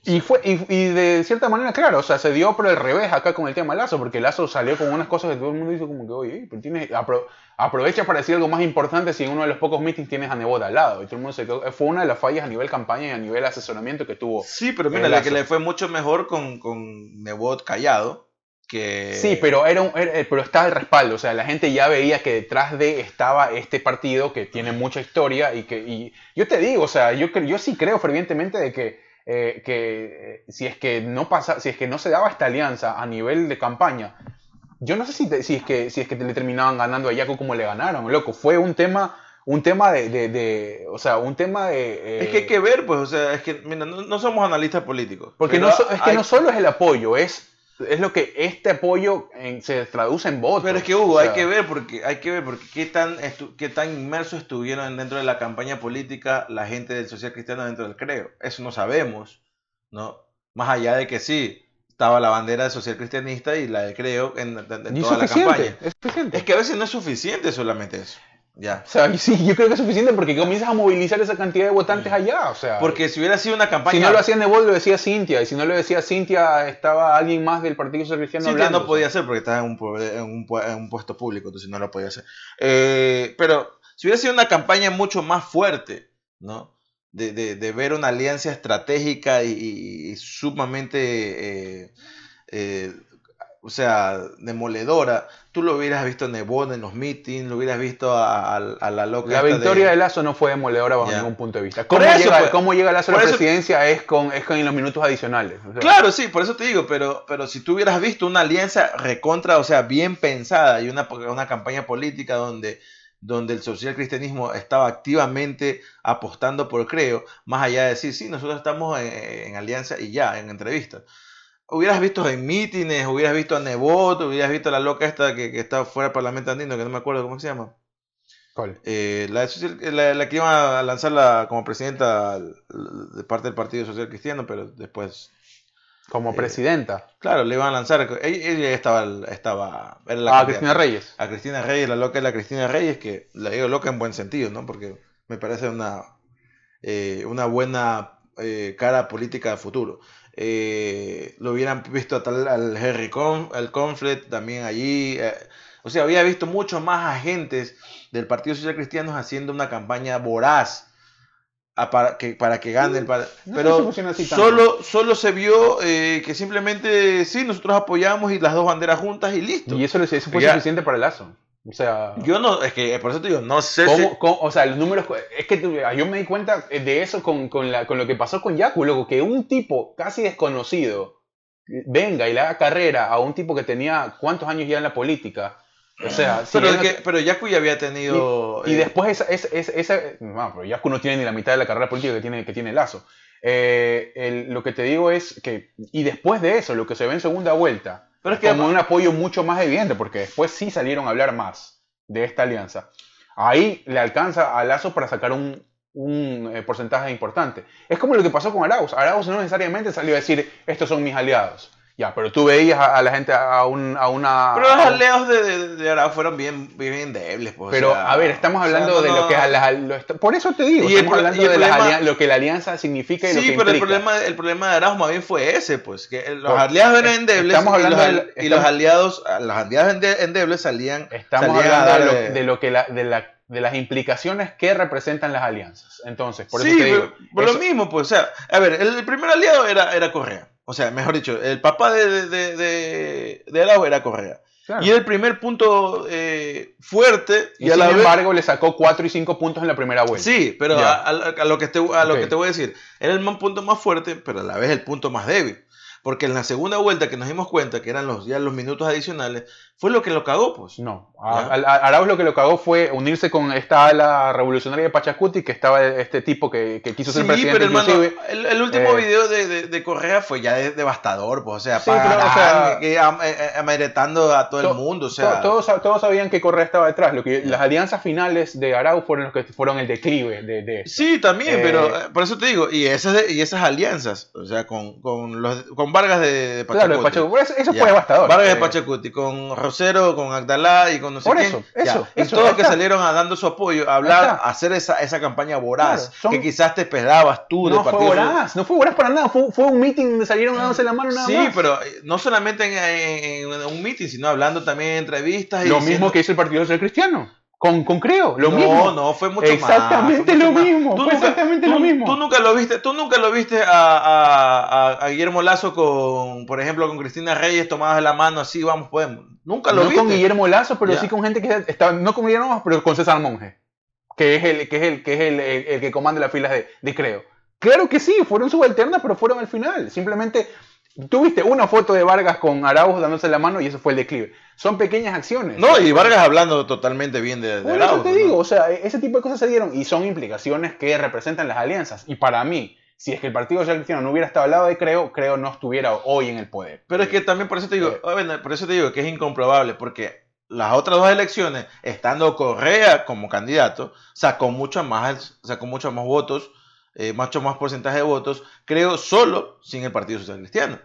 Y, fue, y, de cierta manera, claro, o sea, se dio por el revés acá con el tema Lazo, porque Lazo salió con unas cosas que todo el mundo dice como que, oye, pero tiene, aprovecha para decir algo más importante si en uno de los pocos meetings tienes a Nebot al lado. Y todo el mundo se fue una de las fallas a nivel campaña y a nivel asesoramiento que tuvo. Sí, pero mira, la que le fue mucho mejor con, con Nebot callado. Que... Sí, pero, era, un, pero estaba el respaldo, o sea, la gente ya veía que detrás de estaba este partido que tiene mucha historia y que y yo te digo, o sea, yo, yo sí creo fervientemente de que eh, que eh, si es que no pasa, si es que no se daba esta alianza a nivel de campaña, yo no sé si, si es que si es que le terminaban ganando a Yaco como le ganaron, loco, fue un tema un tema de, de, o sea, un tema de... Eh, es que hay que ver, pues, o sea, es que, mira, no, somos analistas políticos. Porque no, es que no solo es el apoyo, es es lo que este apoyo se traduce en votos. Pero es que Hugo, hay que ver porque hay que ver porque qué tan qué tan inmersos estuvieron dentro de la campaña política la gente del social cristiano dentro del creo. Eso no sabemos, ¿no? Más allá de que sí estaba la bandera social cristianista y la del creo en, toda la campaña. Es. Es que a veces no es suficiente solamente eso. Ya. O sea, sí, yo creo que es suficiente porque comienzas a movilizar esa cantidad de votantes allá. O sea, porque si hubiera sido una campaña. Si no lo hacía Nebol, lo decía Cintia. Y si no lo decía Cintia, estaba alguien más del Partido Social Cristiano. Cintia no podía hacer porque estaba en un, en, un, en un, puesto público, entonces no lo podía hacer. Eh, pero si hubiera sido una campaña mucho más fuerte, ¿no? De, de, de ver una alianza estratégica y, sumamente. Eh, eh, o sea, demoledora. Tú lo hubieras visto en Nebon en los meetings, lo hubieras visto a, la loca. La victoria de... Lazo no fue demoledora bajo ningún punto de vista. ¿Cómo, llega, pues, ¿cómo llega Lazo a la presidencia? Es con, es con los minutos adicionales. claro, sí, por eso te digo, pero, pero si tú hubieras visto una alianza recontra, o sea, bien pensada y una, una campaña política donde donde el social cristianismo estaba activamente apostando por creo, más allá de decir, sí, nosotros estamos en, en alianza y ya, en entrevistas hubieras visto en mítines, hubieras visto a Nebot, hubieras visto a la loca esta que, que está fuera del Parlamento andino, que no me acuerdo cómo se llama. ¿Cuál? Eh, la, la, que iba a lanzarla como presidenta de parte del Partido Social Cristiano, pero después... Como eh, presidenta. Claro, le iban a lanzar. Ella, estaba. estaba era la a Cristina Reyes. A Cristina Reyes, la loca es la Cristina Reyes, que la digo loca en buen sentido, ¿no? Porque me parece una, eh, una buena cara política de futuro. Eh, lo hubieran visto tal, al Harry Con, al Conflict también allí. Eh, o sea, había visto muchos más agentes del Partido Social Cristiano haciendo una campaña voraz para, que, para que gane el Pero solo, solo se vio eh, que simplemente sí, nosotros apoyamos y las dos banderas juntas y listo. Y eso, eso fue suficiente para el lazo. O sea, yo no, es que por eso te digo, no sé. Cómo, o sea, los números, es que yo me di cuenta de eso con, con, la, con lo que pasó con Yaku, luego que un tipo casi desconocido venga y le haga carrera a un tipo que tenía cuántos años ya en la política. O sea, pero, pero Yaku ya había tenido. Y, eh, después esa, esa, esa, no, pero Yaku no tiene ni la mitad de la carrera política que tiene, que tiene Lazo. Eh, lo que te digo es que, y después de eso, lo que se ve en segunda vuelta, pero es que como un apoyo mucho más evidente, porque después sí salieron a hablar más de esta alianza. Ahí le alcanza a Lazo para sacar un, un eh, porcentaje importante. Es como lo que pasó con Arauz. Arauz no necesariamente salió a decir, estos son mis aliados. Ya, pero tú veías a, la gente a, un, a una... Pero los aliados de, de, Arau fueron bien, bien débiles. Pues, pero, a ver, estamos hablando de lo que... por eso te digo, estamos hablando de lo que la alianza significa y lo que pero el problema, el problema de Arau más bien fue ese, pues, que los aliados eran endebles estamos hablando y, los, y los aliados, los aliados endebles salían, estamos hablando de, lo, que la, de la de las implicaciones que representan las alianzas. Entonces, por eso te digo, por lo mismo, pues, o sea, a ver, el primer aliado era, era Correa. O sea, mejor dicho, el papá de, de, de, de Arau era Correa. Y el primer punto eh, fuerte. Y, sin embargo, le sacó 4 y 5 puntos en la primera vuelta. Sí, pero a, lo, que te, a lo que te voy a decir, era el punto más fuerte, pero a la vez el punto más débil. Porque en la segunda vuelta que nos dimos cuenta que eran los, ya los minutos adicionales, fue lo que lo cagó, pues. No, Arauz lo que lo cagó fue unirse con esta ala revolucionaria de Pachacuti, que estaba este tipo que, quiso ser sí, Pero hermano, el, último eh, video de, Correa fue ya devastador, pues, o sea, para, eh, amedretando a todo el mundo, o sea. Todos, todos, sabían que Correa estaba detrás, lo que, las alianzas finales de Arauz fueron los que fueron el declive de, Sí, también, pero eh, por eso te digo, y esas, y esas alianzas, o sea, con, con, los, con Vargas de, Pachacuti. Claro, de Pachacuti. Eso, eso fue devastador. Vargas de eh. Pachacuti, con Rosero, con Agdalá y con no sé Por eso, eso, Y todos que salieron a dando su apoyo a hablar, a hacer esa, esa campaña voraz, que quizás te esperabas tú no de fue voraz, no fue voraz para nada, fue, fue un meeting donde salieron dándose la mano nada sí, más. Sí, pero eh, no solamente en, en, un meeting, sino hablando también en entrevistas. Lo mismo que hizo el Partido Social Cristiano. Con, con Creo, lo no, mismo. No, no, fue mucho exactamente más. Lo mismo, fue exactamente lo mismo. Tú nunca lo viste, tú nunca lo viste a, a, a, Guillermo Lazo con, por ejemplo, con Cristina Reyes tomadas de la mano así, vamos, podemos. Nunca lo no viste. con Guillermo Lazo, pero sí con gente que está, no con Guillermo pero con César Monge, que es el que, es el, que, es el, el, que comanda las filas de, de Creo. Claro que sí, fueron subalternas, pero fueron al final. Simplemente Tuviste una foto de Vargas con Arauz dándose la mano y eso fue el declive. Son pequeñas acciones. No, y Vargas hablando totalmente bien de, de Arauz. Eso te digo, o sea, ese tipo de cosas se dieron y son implicaciones que representan las alianzas. Y para mí, si es que el Partido Social Cristiano no hubiera estado al lado de Creo, Creo no estuviera hoy en el poder. Pero es que también por eso te digo, eh. por eso te digo que es incomprobable, porque las otras dos elecciones, estando Correa como candidato, sacó mucho más, sacó mucho más votos eh, mucho más porcentaje de votos, creo, solo sin el Partido Social Cristiano.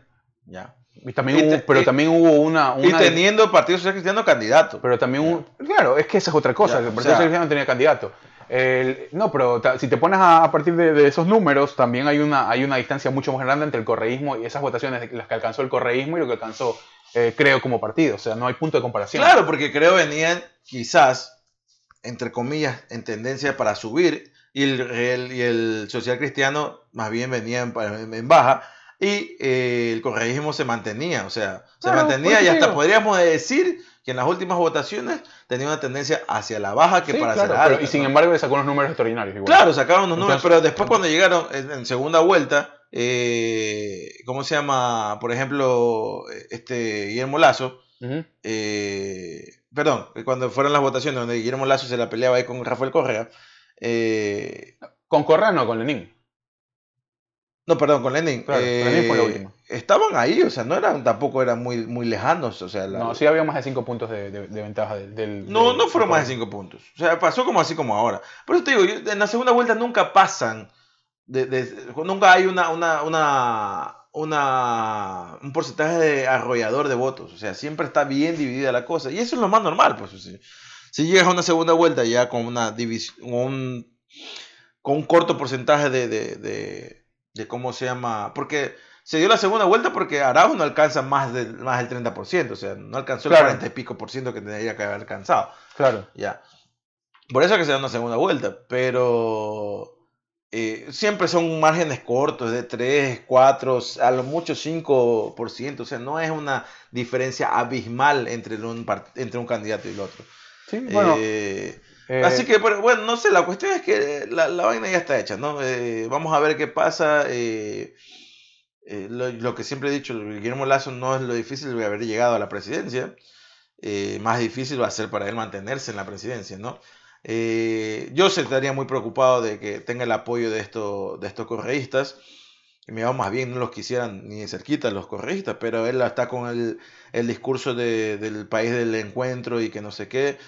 ¿ya? Y también pero también hubo una, Y teniendo el Partido Social Cristiano candidato. Pero también, claro, es que esa es otra cosa, el Partido Social Cristiano tenía candidato. No, pero si te pones a, partir de, esos números, también hay una, hay una distancia mucho más grande entre el correísmo y esas votaciones, las que alcanzó el correísmo y lo que alcanzó eh, Creo como partido. O sea, no hay punto de comparación. Claro, porque Creo venían quizás, entre comillas, en tendencia para subir y el, y el social cristiano más bien venía en, baja y eh, el correísmo se mantenía, o sea, se mantenía y hasta podríamos decir que en las últimas votaciones tenía una tendencia hacia la baja que para claro, Y sin embargo le sacó unos números extraordinarios. Igual. Claro, sacaron unos números, pero después cuando llegaron en, segunda vuelta, eh, ¿cómo se llama? Por ejemplo, este Guillermo Lazo, eh, perdón, cuando fueron las votaciones donde Guillermo Lazo se la peleaba ahí con Rafael Correa, eh, ¿Con Correa no, con Lenin? No, perdón, con Lenin. Claro, Lenin fue la última. Estaban ahí, o sea, no eran, tampoco eran muy, muy lejanos. O sea, No, sí había más de 5 puntos de, ventaja del, No, no fueron más de 5 puntos. O sea, pasó como así como ahora. Por eso te digo, en la segunda vuelta nunca pasan. nunca hay una, una, una, una, un porcentaje de arrollador de votos. O sea, siempre está bien dividida la cosa. Y eso es lo más normal, pues. O si llegas a una segunda vuelta ya con una división, con un corto porcentaje de, de, cómo se llama, porque se dio la segunda vuelta porque Araujo no alcanza más, de, más del 30%, o sea, no alcanzó el 40 y pico por ciento que tendría que haber alcanzado. Claro. Ya. Por eso es que se da una segunda vuelta, pero eh, siempre son márgenes cortos, de 3, 4, a lo mucho 5%, o sea, no es una diferencia abismal entre un, entre un candidato y el otro. Eh, eh, así que, bueno, no sé, la cuestión es que la, vaina ya está hecha, ¿no? Eh, vamos a ver qué pasa. Lo, que siempre he dicho, Guillermo Lazo no es lo difícil de haber llegado a la presidencia. más difícil va a ser para él mantenerse en la presidencia, ¿no? yo se estaría muy preocupado de que tenga el apoyo de, esto, de estos correístas me va más bien no los quisieran ni de cerquita los correístas, pero él está con el, el discurso de, del país del encuentro y que no sé qué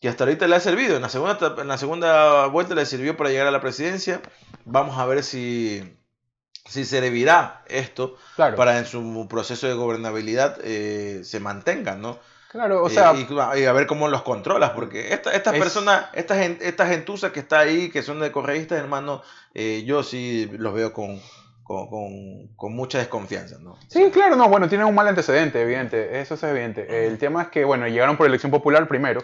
que hasta ahorita le ha servido. En la segunda, en la segunda vuelta le sirvió para llegar a la presidencia. Vamos a ver si, si servirá esto para en su proceso de gobernabilidad eh, se mantenga, ¿no? Claro, o eh, sea... y, a ver cómo los controlas, porque esta, estas personas, estas, esta gentuza que está ahí, que son de correístas, hermano, eh, yo sí los veo con, con, con, mucha desconfianza, ¿no? Sí, claro, no, bueno, tienen un mal antecedente, evidente, eso es evidente. El tema es que, bueno, llegaron por elección popular primero,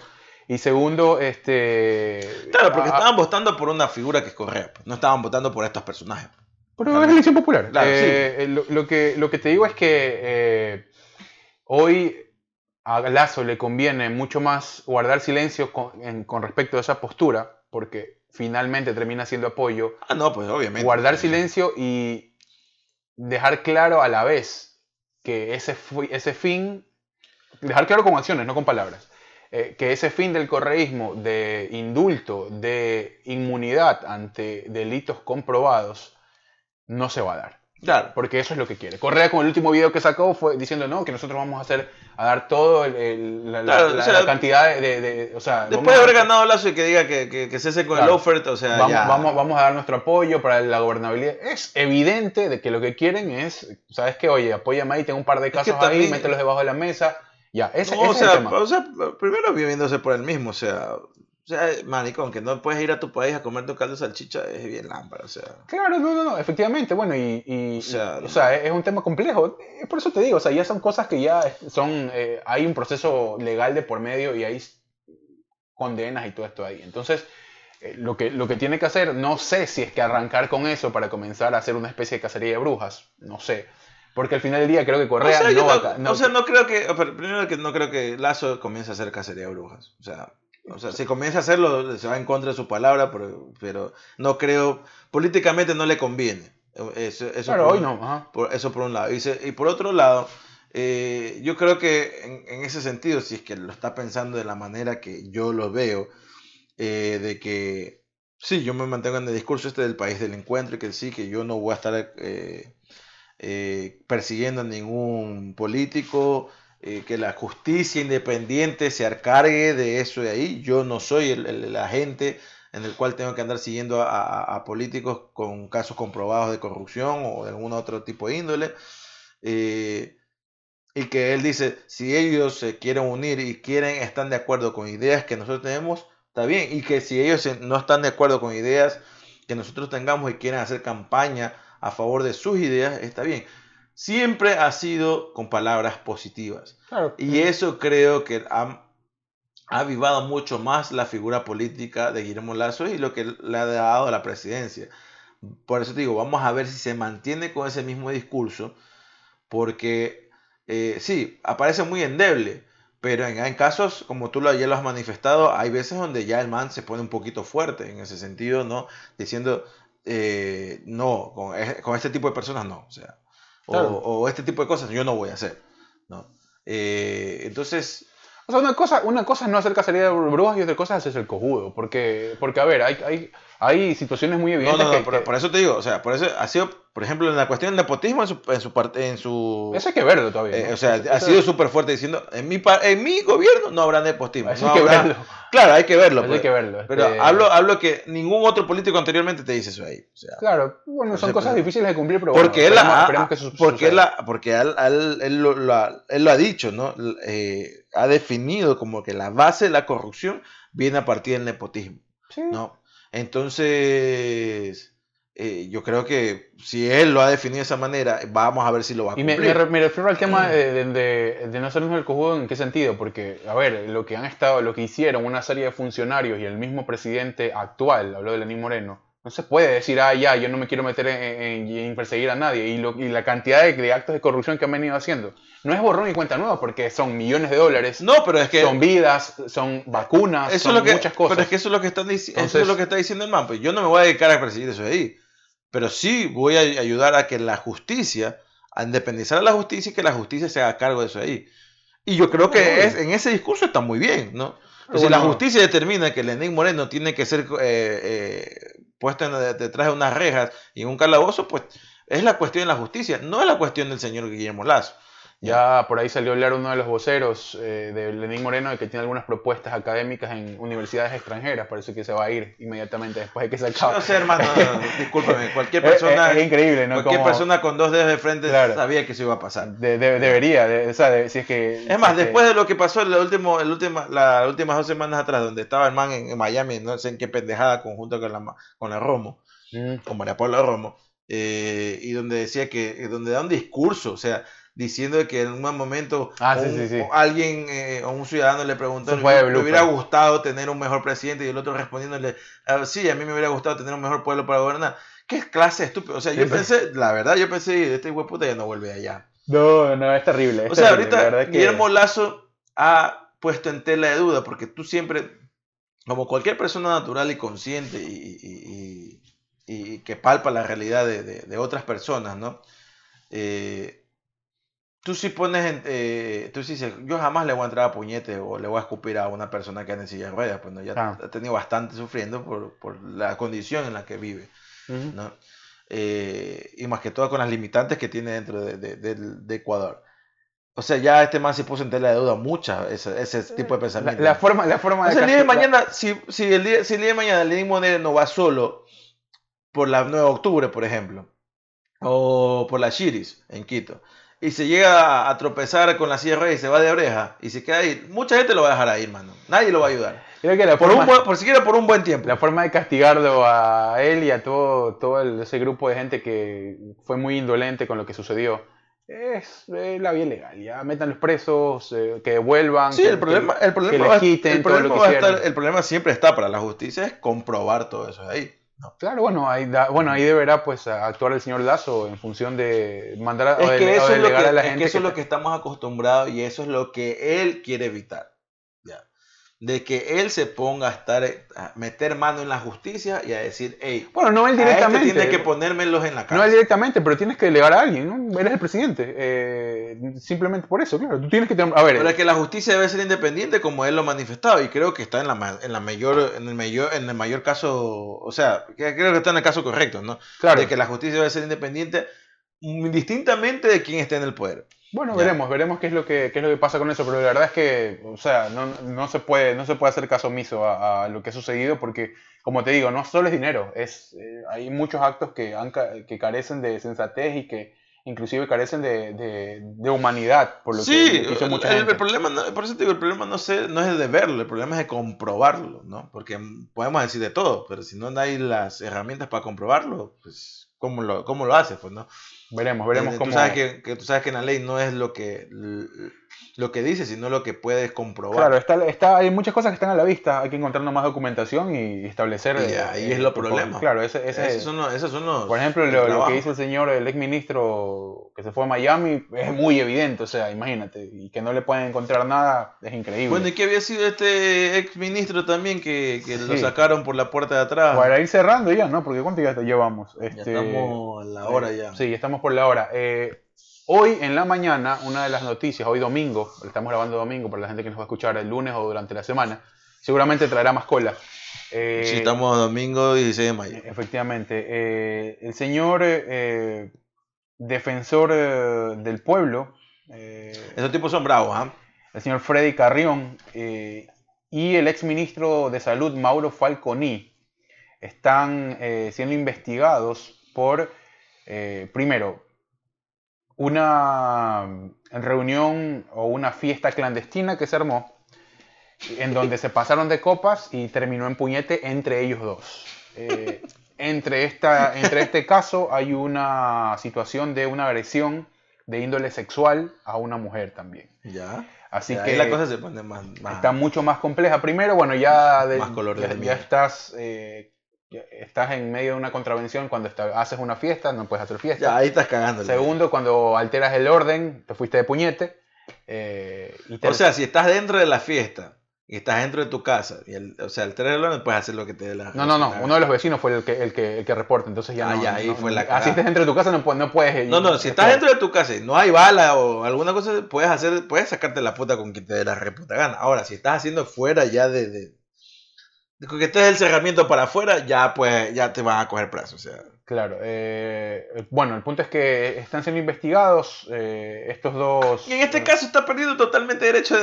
y segundo, este. Claro, porque estaban votando por una figura que es Correa, pues. no estaban votando por estos personajes. Pero es elección popular. Eh, eh, lo, que, lo que te digo es que eh, hoy a Lazo le conviene mucho más guardar silencio con, con, respecto a esa postura, porque finalmente termina siendo apoyo. Ah, no, pues obviamente. Guardar silencio y dejar claro a la vez que ese, ese fin, dejar claro con acciones, no con palabras, eh, que ese fin del correísmo de indulto, de inmunidad ante delitos comprobados, no se va a dar. Claro. Porque eso es lo que quiere. Correa con el último video que sacó fue diciendo, no, que nosotros vamos a hacer, a dar todo la, cantidad de, o sea, Después de haber ganado Lazo y que diga que, que, que cese con el offer, o sea, vamos, Vamos, vamos a dar nuestro apoyo para la gobernabilidad. Es evidente de que lo que quieren es, ¿sabes qué? Oye, apóyame ahí, tengo un par de casos ahí, mételos debajo de la mesa. Ya, ese, o, sea, es el tema. o sea, primero viviéndose por el mismo, o sea, o sea, maricón, que no puedes ir a tu país a comer tu caldo de salchicha es bien lámpara, o sea. Claro, no, no, no, efectivamente, bueno, y, o, sea, es un tema complejo. Por eso te digo, o sea, ya son cosas que ya son, eh, hay un proceso legal de por medio y hay condenas y todo esto ahí. Entonces, eh, lo, que, lo que tiene que hacer, no sé si es que arrancar con eso para comenzar a hacer una especie de cacería de brujas, no sé. Porque al final del día creo que Correa no, va a... No, o sea, no creo que, primero que no creo que Lazo comience a hacer cacería de brujas. O sea, o sea, si comienza a hacerlo, se va en contra de su palabra, pero, no creo, políticamente no le conviene. Eso, eso por, hoy no. Por, eso por un lado. Y, y por otro lado, eh, yo creo que en, ese sentido, si es que lo está pensando de la manera que yo lo veo, eh, de que sí, yo me mantengo en el discurso este del país del encuentro y que sí, que yo no voy a estar eh, persiguiendo a ningún político, eh, que la justicia independiente se encargue de eso de ahí. Yo no soy el, agente en el cual tengo que andar siguiendo a, políticos con casos comprobados de corrupción o de algún otro tipo de índole. Eh, y que él dice, si ellos se quieren unir y quieren, están de acuerdo con ideas que nosotros tenemos, está bien. Y que si ellos no están de acuerdo con ideas que nosotros tengamos y quieren hacer campaña a favor de sus ideas, está bien siempre ha sido con palabras positivas. Y eso creo que ha, avivado mucho más la figura política de Guillermo Lazo y lo que le ha dado a la presidencia. Por eso te digo, vamos a ver si se mantiene con ese mismo discurso, porque eh, sí, aparece muy endeble, pero en, casos, como tú ya lo has manifestado, hay veces donde ya el man se pone un poquito fuerte en ese sentido, ¿no? Diciendo, eh, no, con, con, este tipo de personas no, o sea, o, este tipo de cosas yo no voy a hacer. ¿no? Eh, entonces... O sea, una cosa, una cosa es no hacer cacería de brujas y otra cosa es hacer el cojudo. Porque, porque a ver, hay, hay, hay situaciones muy evidentes. No, no, no, por, eso te digo, o sea, por eso ha sido, por ejemplo, en la cuestión del nepotismo en su, en su parte, en su. Eso hay que verlo todavía. Eh, o sea, ha sido súper fuerte diciendo, en mi, en mi gobierno no habrá nepotismo. Eso hay que verlo. Claro, hay que verlo. hay pues. que verlo. Pero este hablo, hablo que ningún otro político anteriormente te dice eso ahí. O sea, claro, bueno, son cosas difíciles de cumplir, pero porque él porque él, porque él, él, lo, ha, él, lo, ha dicho, ¿no? Eh, ha definido como que la base de la corrupción viene a partir del nepotismo. Sí. ¿no? Entonces, eh, yo creo que si él lo ha definido de esa manera, vamos a ver si lo va a cumplir. Y me, refiero al tema de, de, no hacernos el cojudo, ¿en qué sentido? Porque, a ver, lo que han estado, lo que hicieron una serie de funcionarios y el mismo presidente actual, habló de Lenín Moreno, no se puede decir, ah, ya, yo no me quiero meter en, perseguir a nadie. Y, y la cantidad de, actos de corrupción que han venido haciendo. No es borrón y cuenta nueva, porque son millones de dólares. No, pero es que. Son vidas, son vacunas, son muchas cosas. Pero es que eso es lo que, están, eso es lo que está diciendo el man. Pues yo no me voy a dedicar a perseguir eso de ahí. Pero sí voy a ayudar a que la justicia, a independizar a la justicia y que la justicia se haga cargo de eso de ahí. Y yo creo que es, en ese discurso está muy bien, ¿no? si la justicia determina que Lenín Moreno tiene que ser eh, eh, puesto detrás de unas rejas y en un calabozo, pues es la cuestión de la justicia, no es la cuestión del señor Guillermo Lazo. Ya por ahí salió a hablar uno de los voceros eh, de Lenín Moreno de que tiene algunas propuestas académicas en universidades extranjeras, parece que se va a ir inmediatamente después de que se acabe. No sé, hermano, discúlpame, cualquier persona, es, increíble, ¿no? Cualquier persona con dos dedos de frente sabía que eso iba a pasar. debería, o sea, si es que... Es más, después de lo que pasó el último, el última, las últimas dos semanas atrás, donde estaba el man en, Miami, no sé en qué pendejada, conjunto con la, con la Romo, mm. con María Paula Romo, eh, y donde decía que, donde da un discurso, o sea diciendo que en un momento ah, alguien eh, o un ciudadano le preguntó, me hubiera gustado tener un mejor presidente y el otro respondiéndole, ah, sí, a mí me hubiera gustado tener un mejor pueblo para gobernar. ¿Qué clase estúpido? O sea, yo pensé, la verdad, yo pensé, este hijo puta ya no vuelve allá. No, no, es terrible. o sea, ahorita Guillermo Lazo ha puesto en tela de duda, porque tú siempre, como cualquier persona natural y consciente y, que palpa la realidad de, de otras personas, ¿no? Eh, tú sí pones, eh, tú sí dices, yo jamás le voy a entrar a puñete o le voy a escupir a una persona que anda en silla de ruedas, pues ya ha tenido bastante sufriendo por, por, la condición en la que vive, ¿no? eh, y más que todo con las limitantes que tiene dentro de, Ecuador. O sea, ya este man se puso en tela de duda mucha ese, ese tipo de pensamiento. La, forma, la forma de... el día de mañana, si, si, el día, si el día de mañana Lenín Moneda no va solo por la 9 de octubre, por ejemplo, o por la Chiris en Quito, y se llega a tropezar con la sierra y se va de oreja y se queda ahí, mucha gente lo va a dejar ahí, mano. Nadie lo va a ayudar. Creo que por, un por siquiera por un buen tiempo. La forma de castigarlo a él y a todo, todo ese grupo de gente que fue muy indolente con lo que sucedió es la vía legal. Ya metan los presos, eh, que devuelvan. Sí, el problema, el problema, quiten, el problema, el problema siempre está para la justicia, es comprobar todo eso ahí. Claro, bueno ahí, bueno, ahí deberá pues actuar el señor Lazo en función de mandar a, es que eso es lo que, a la gente. eso es lo que estamos acostumbrados y eso es lo que él quiere evitar de que él se ponga a estar a meter mano en la justicia y a decir, hey, bueno, no él este directamente, tiene que ponérmelos en la cara. No él directamente, pero tienes que delegar a alguien, ¿no? Eres el presidente, eh, simplemente por eso, claro. Tú tienes que a ver. Pero es que la justicia debe ser independiente como él lo ha manifestado y creo que está en la, en la mayor, en el mayor, en el mayor caso, o sea, creo que está en el caso correcto, ¿no? Claro. De que la justicia debe ser independiente indistintamente de quién esté en el poder. Bueno, veremos, veremos qué es lo que qué es lo que pasa con eso, pero la verdad es que, o sea, no, no se puede no se puede hacer caso omiso a, lo que ha sucedido porque, como te digo, no solo es dinero, es eh, hay muchos actos que han, que carecen de sensatez y que inclusive carecen de, de, humanidad, por lo sí, que hizo mucha el, el, problema, por eso te digo, el problema no, sé, no es de verlo, el problema es de comprobarlo, ¿no? Porque podemos decir de todo, pero si no hay las herramientas para comprobarlo, pues, ¿cómo lo, cómo lo haces? Pues, ¿no? Veremos, veremos eh, cómo. Tú sabes que, que, tú sabes que en la ley no es lo que lo que dice, sino lo que puedes comprobar. Claro, está, está, hay muchas cosas que están a la vista, hay que encontrar más documentación y establecer. Y ahí es lo problema. Claro, ese, ese esos, son los, esos son los, Por ejemplo, lo, que hizo el señor, el ex ministro que se fue a Miami, es muy evidente, o sea, imagínate, y que no le pueden encontrar nada, es increíble. Bueno, ¿y qué había sido este ex ministro también que, que lo sacaron por la puerta de atrás? Para ir cerrando ya, ¿no? Porque ¿cuánto ya llevamos? Este, ya estamos a la hora ya. Sí, estamos por la hora. Eh, Hoy en la mañana, una de las noticias, hoy domingo, estamos grabando domingo para la gente que nos va a escuchar el lunes o durante la semana, seguramente traerá más cola. Eh, sí, estamos domingo 16 de mayo. Efectivamente. Eh, el señor eh, defensor del pueblo. Esos tipos son bravos, ¿ah? El señor Freddy Carrión y el ex ministro de Salud, Mauro Falconi, están siendo investigados por, primero, una reunión o una fiesta clandestina que se armó, en donde se pasaron de copas y terminó en puñete entre ellos dos. Eh, entre, esta, entre este caso hay una situación de una agresión de índole sexual a una mujer también. Ya. Así que la cosa se pone más, está mucho más compleja. Primero, bueno, ya, de, más color de ya, estás eh, estás en medio de una contravención cuando haces una fiesta, no puedes hacer fiesta. Ya, ahí estás cagando. Segundo, cuando alteras el orden, te fuiste de puñete. Eh, o sea, si estás dentro de la fiesta y estás dentro de tu casa, y el, o sea, alteras el orden, puedes hacer lo que te dé la No, no, no. Uno de los vecinos fue el que, el que, el que reporta, entonces ya ah, no. ya, ahí fue la Así estás dentro de tu casa, no, no puedes. No, no, si estás dentro de tu casa y no hay bala o alguna cosa, puedes hacer, puedes sacarte la puta con quien te dé la reputa gana. Ahora, si estás haciendo fuera ya de que estés el cerramiento para afuera, ya pues ya te van a coger plazo. O sea. Claro. Eh, bueno, el punto es que están siendo investigados eh, estos dos. Y en este caso está perdiendo totalmente derecho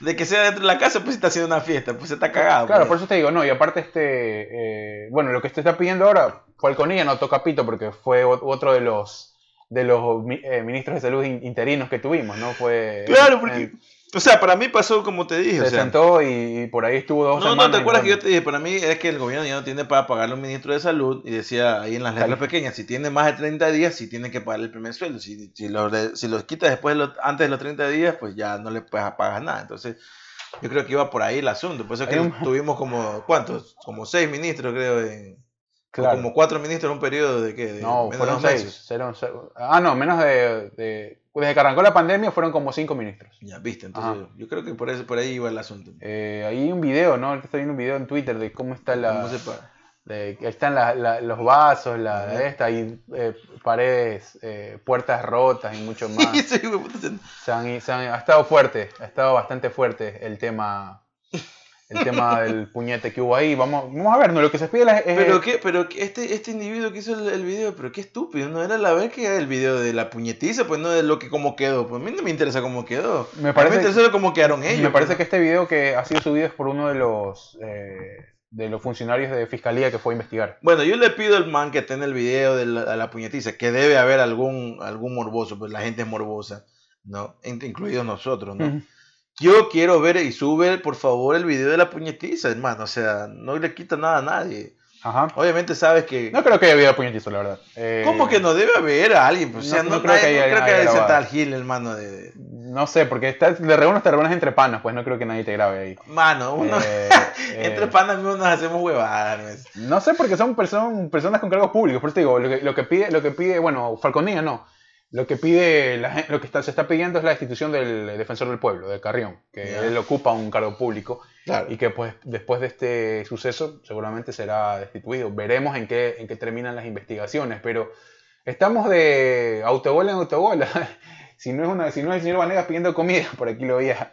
de, que sea dentro de la casa, pues está haciendo una fiesta, pues está cagado. Claro, pues. por eso te digo, no, y aparte este. Eh, bueno, lo que te está pidiendo ahora, Falconilla no toca pito porque fue otro de los de los ministros de salud interinos que tuvimos, ¿no? Fue. Claro, porque. O sea, para mí pasó como te dije. Se sentó y por ahí estuvo dos no, semanas. No, ¿te acuerdas que yo te dije? Para mí es que el gobierno ya no tiene para pagarle a un ministro de salud y decía ahí en las letras pequeñas, si tiene más de 30 días, sí tiene que pagar el primer sueldo. Si, si, lo, si los quitas después, antes de los 30 días, pues ya no le puedes pagar nada. Entonces, yo creo que iba por ahí el asunto. Por eso es que tuvimos como, ¿cuántos? Como seis ministros, creo, en, como cuatro ministros en un periodo de qué? no, fueron seis. ah, no, menos de, Desde que arrancó la pandemia fueron como cinco ministros. Ya, viste, entonces yo creo que por, eso, por ahí iba el asunto. Eh, hay un video, ¿no? Estoy viendo un video en Twitter de cómo está la. ¿Cómo se para? De, están los vasos, la esta, y eh, paredes, eh, puertas rotas y mucho más. se han, se han, ha estado fuerte, ha estado bastante fuerte el tema el tema del puñete que hubo ahí. Vamos, vamos a ver, ¿no? Lo que se pide es... Pero, qué, pero este, este individuo que hizo el, video, pero qué estúpido, no era la vez que el video de la puñetiza, pues no de lo que cómo quedó. Pues a mí no me interesa cómo quedó. Me parece, me interesa cómo quedaron ellos. Me parece pues. que este video que ha sido subido es por uno de los... Eh, de los funcionarios de fiscalía que fue a investigar. Bueno, yo le pido al man que esté en el video de la, puñetiza, que debe haber algún, algún morboso, pues la gente es morbosa, ¿no? Incluidos nosotros, ¿no? Yo quiero ver y sube, por favor, el video de la puñetiza, hermano. O sea, no le quita nada a nadie. Ajá. Obviamente sabes que. No creo que haya habido puñetiza, la verdad. Eh, ¿Cómo que no debe haber a alguien? Pues, o sea, no, creo que haya, no creo que haya tal Gil, hermano. De... No sé, porque está, de reúnes te reúnes entre panas, pues no creo que nadie te grabe ahí. Mano, uno. Eh, entre eh, panas mismos nos hacemos huevadas. No sé, porque son personas, personas con cargos públicos. Por eso te digo, lo que, lo que pide, lo que pide, bueno, Falconía no lo que pide la, lo que está, se está pidiendo es la institución del defensor del pueblo, de Carrión, que él ocupa un cargo público y que pues después de este suceso seguramente será destituido. Veremos en qué, en qué terminan las investigaciones, pero estamos de autobola en autobola. si no es una, si no es el señor Vanegas pidiendo comida, por aquí lo veía.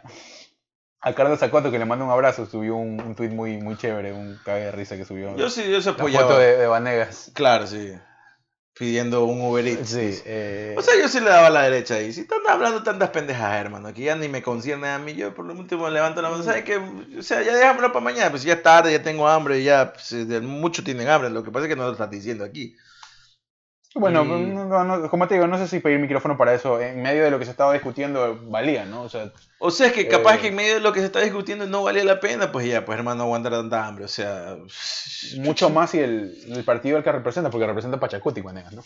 A Carlos Zacoto que le mando un abrazo, subió un, un tweet muy, muy chévere, un cague de risa que subió. Yo sí, yo se apoyaba. foto de, de Vanegas. Claro, sí pidiendo un Uber Eats. Sí, eh... O sea, yo sí le daba la derecha ahí. Si están hablando tantas pendejas, hermano, que ya ni me concierne a mí, yo por lo último levanto la mano. ¿Sabes qué? O sea, ya déjamelo para mañana, pues ya es tarde, ya tengo hambre, ya pues, muchos tienen hambre. Lo que pasa es que no lo estás diciendo aquí. Bueno, como te digo, no sé si pedir micrófono para eso, en medio de lo que se estaba discutiendo, valía, ¿no? O sea, o sea es que capaz que en eh, medio de lo que se está discutiendo no valía la pena, pues ya, pues hermano, aguantar tanta hambre, o sea... Mucho más si el, el partido el que representa, porque representa Pachacuti, ¿no?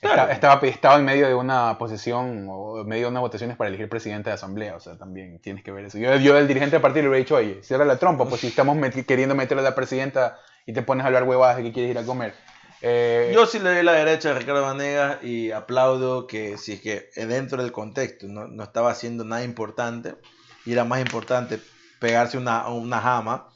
estaba, estaba en medio de una posesión o en medio de unas votaciones para elegir presidente de asamblea, o sea, también tienes que ver eso. Yo, yo el dirigente del partido le hubiera dicho, oye, cierra la trompa, pues si estamos queriendo meterle a la presidenta y te pones a hablar huevadas de que quieres ir a comer eh, Yo sí le doy la derecha a Ricardo Vanegas y aplaudo que si es que dentro del contexto no, no estaba haciendo nada importante y era más importante pegarse una, una jama,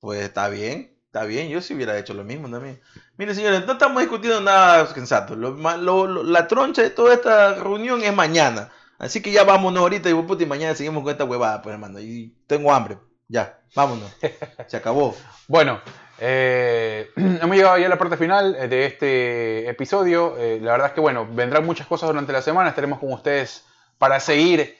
pues está bien, está bien, yo sí hubiera hecho lo mismo también. Miren señores, no estamos discutiendo nada sensato, la troncha de toda esta reunión es mañana, así que ya vámonos ahorita y, puta, y mañana seguimos con esta huevada, pues hermano, y tengo hambre, ya, vámonos, se acabó. bueno, eh, hemos llegado ya a la parte final eh, de este episodio. Eh, la verdad es que, bueno, vendrán muchas cosas durante la semana. Estaremos con ustedes para seguir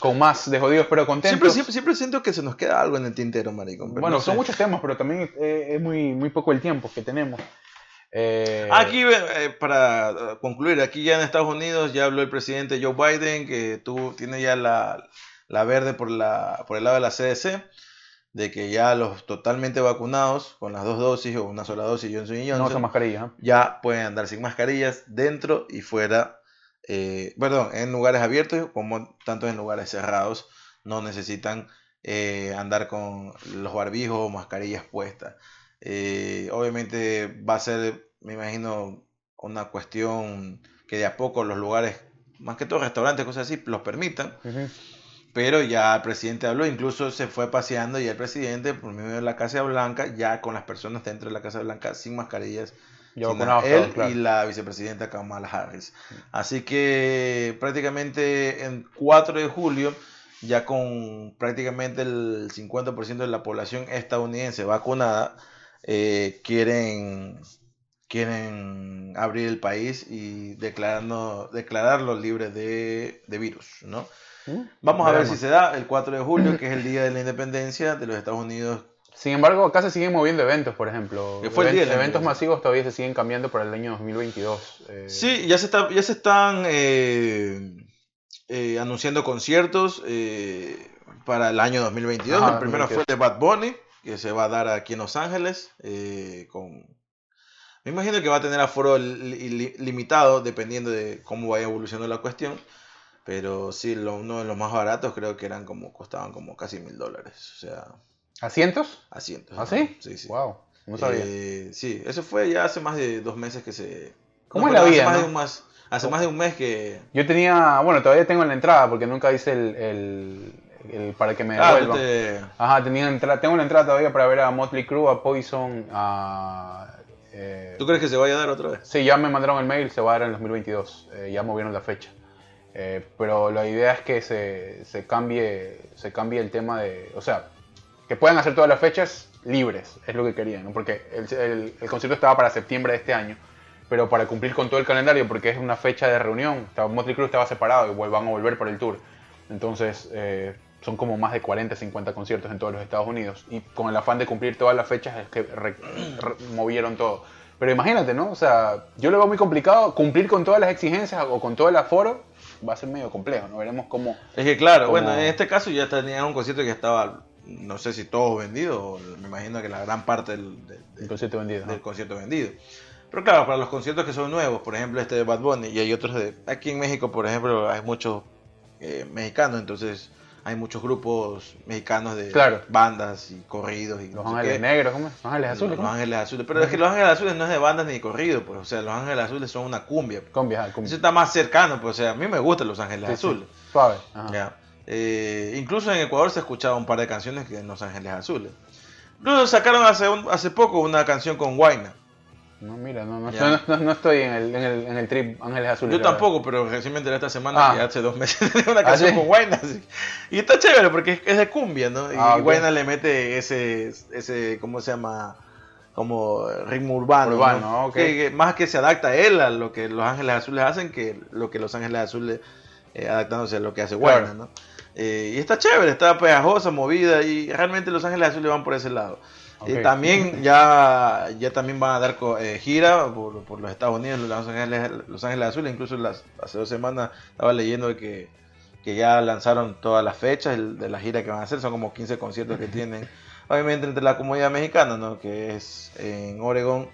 con más de jodidos pero contentos. Siempre, siempre, siento que se nos queda algo en el tintero, maricón. Bueno, son muchos temas, pero también es muy, muy poco el tiempo que tenemos. Aquí, para concluir, aquí ya en Estados Unidos ya habló el presidente Joe Biden, que tú, tiene ya la, la verde por, la, por el lado de la CDC de que ya los totalmente vacunados con las dos dosis o una sola dosis Johnson Johnson no ya pueden andar sin mascarillas dentro y fuera, eh, perdón, en lugares abiertos como tanto en lugares cerrados no necesitan eh, andar con los barbijos o mascarillas puestas. Eh, obviamente va a ser, me imagino, una cuestión que de a poco los lugares, más que todo restaurantes, cosas así, los permitan. Pero ya el presidente habló, incluso se fue paseando y el presidente, por medio de la Casa Blanca, ya con las personas dentro de la Casa Blanca sin mascarillas. Yo él y la vicepresidenta Kamala Harris. Así que prácticamente en 4 de julio, ya con prácticamente el 50% de la población estadounidense vacunada, eh, quieren, quieren abrir el país y declararlo libre de, de virus, ¿no? Vamos a ver si se da el 4 de julio, que es el día de la independencia de los Estados Unidos. Sin embargo, acá se siguen moviendo eventos, por ejemplo. fue eventos masivos todavía se siguen cambiando para el año 2022. Eh. Sí, ya se, está, ya se están eh, eh, anunciando conciertos para el año 2022. el primero fue de Bad Bunny, que se va a dar aquí en Los Ángeles. con... Me imagino que va a tener aforo limitado dependiendo de cómo vaya evolucionando la cuestión. Pero sí, lo, uno de los más baratos creo que eran como, costaban como casi mil dólares. O sea. ¿Asientos? Asientos. ¿Ah, sí? Sí, sí. Wow. No sabía. Eh, sí, eso fue ya hace más de dos meses que se. ¿Cómo es la vida? Hace, más, de un mes, hace más de un mes que. Yo tenía. Bueno, todavía tengo la entrada porque nunca hice el. el, para que me ah, devuelvan. Ajá, tenía entrada, tengo la entrada todavía para ver a Motley Crue, a Poison, a. Eh... ¿Tú crees que se vaya a dar otra vez? Sí, ya me mandaron el mail, se va a dar en el 2022. Eh, ya movieron la fecha. Eh, pero la idea es que se, se, cambie, se cambie el tema de... O sea, que puedan hacer todas las fechas libres, es lo que querían, ¿no? porque el, el, concierto estaba para septiembre de este año, pero para cumplir con todo el calendario, porque es una fecha de reunión, estaba, Motley Crue estaba separado y van a volver por el tour. Entonces, eh, son como más de 40, 50 conciertos en todos los Estados Unidos. Y con el afán de cumplir todas las fechas es que movieron todo. Pero imagínate, ¿no? O sea, yo lo veo muy complicado. Cumplir con todas las exigencias o con todo el aforo va a ser medio complejo, ¿no? Veremos cómo... Es que claro, bueno, en este caso ya tenían un concierto que estaba, no sé si todo vendido, me imagino que la gran parte del, concierto vendido. Del concierto vendido. Pero claro, para los conciertos que son nuevos, por ejemplo este de Bad Bunny y hay otros de... Aquí en México, por ejemplo, hay muchos eh, mexicanos, entonces hay muchos grupos mexicanos de bandas y corridos. Y los Ángeles Negros, ¿cómo Los Ángeles Azules. Los Ángeles Azules. Pero es que Los Ángeles Azules no es de bandas ni de corrido, pues. O sea, Los Ángeles Azules son una cumbia. Cumbia, cumbia. Eso está más cercano, pues. O sea, a mí me gustan Los Ángeles Azules. Suave. Eh, incluso en Ecuador se escuchaba un par de canciones que en Los Ángeles Azules. Incluso sacaron hace, hace poco una canción con Guayna. No, mira, no, no, no, estoy en el, en, el, en el trip Ángeles Azules. Yo tampoco, pero recién me enteré esta semana ah. que hace dos meses tenía una ¿Ah, canción con Guayna. Y está chévere porque es, de cumbia, ¿no? Y ah, Guayna le mete ese, ese, ¿cómo se llama? Como ritmo urbano. Urbano, que, más que se adapta a él a lo que Los Ángeles Azules hacen que lo que Los Ángeles Azules eh, adaptándose a lo que hace Guayna, ¿no? Eh, y está chévere, está pegajosa, movida y realmente Los Ángeles Azules van por ese lado. Y también ya, ya también van a dar eh, gira por, por, los Estados Unidos, Los Ángeles, los Ángeles Azules. Incluso las, hace dos semanas estaba leyendo que, que ya lanzaron todas las fechas de la gira que van a hacer. Son como 15 conciertos que tienen. Obviamente entre la comunidad mexicana, ¿no? que es en Oregon,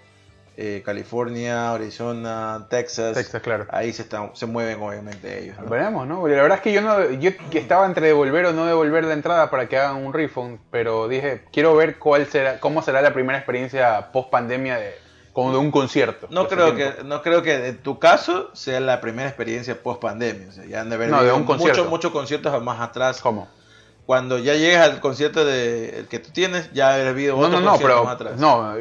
eh, California, Arizona, Texas. Texas, claro. Ahí se, están, se mueven obviamente ellos. Veremos, ¿no? la verdad es que yo no, yo que estaba entre devolver o no devolver la entrada para que hagan un refund, pero dije, quiero ver cuál será, cómo será la primera experiencia post pandemia de, como de un concierto. No creo que, no creo que en tu caso sea la primera experiencia post pandemia. O sea, ya han de haber no, de un concierto. muchos, muchos conciertos más atrás. ¿Cómo? Cuando ya llegas al concierto de, el que tú tienes, ya ha habido no, no, no, pero, atrás. No,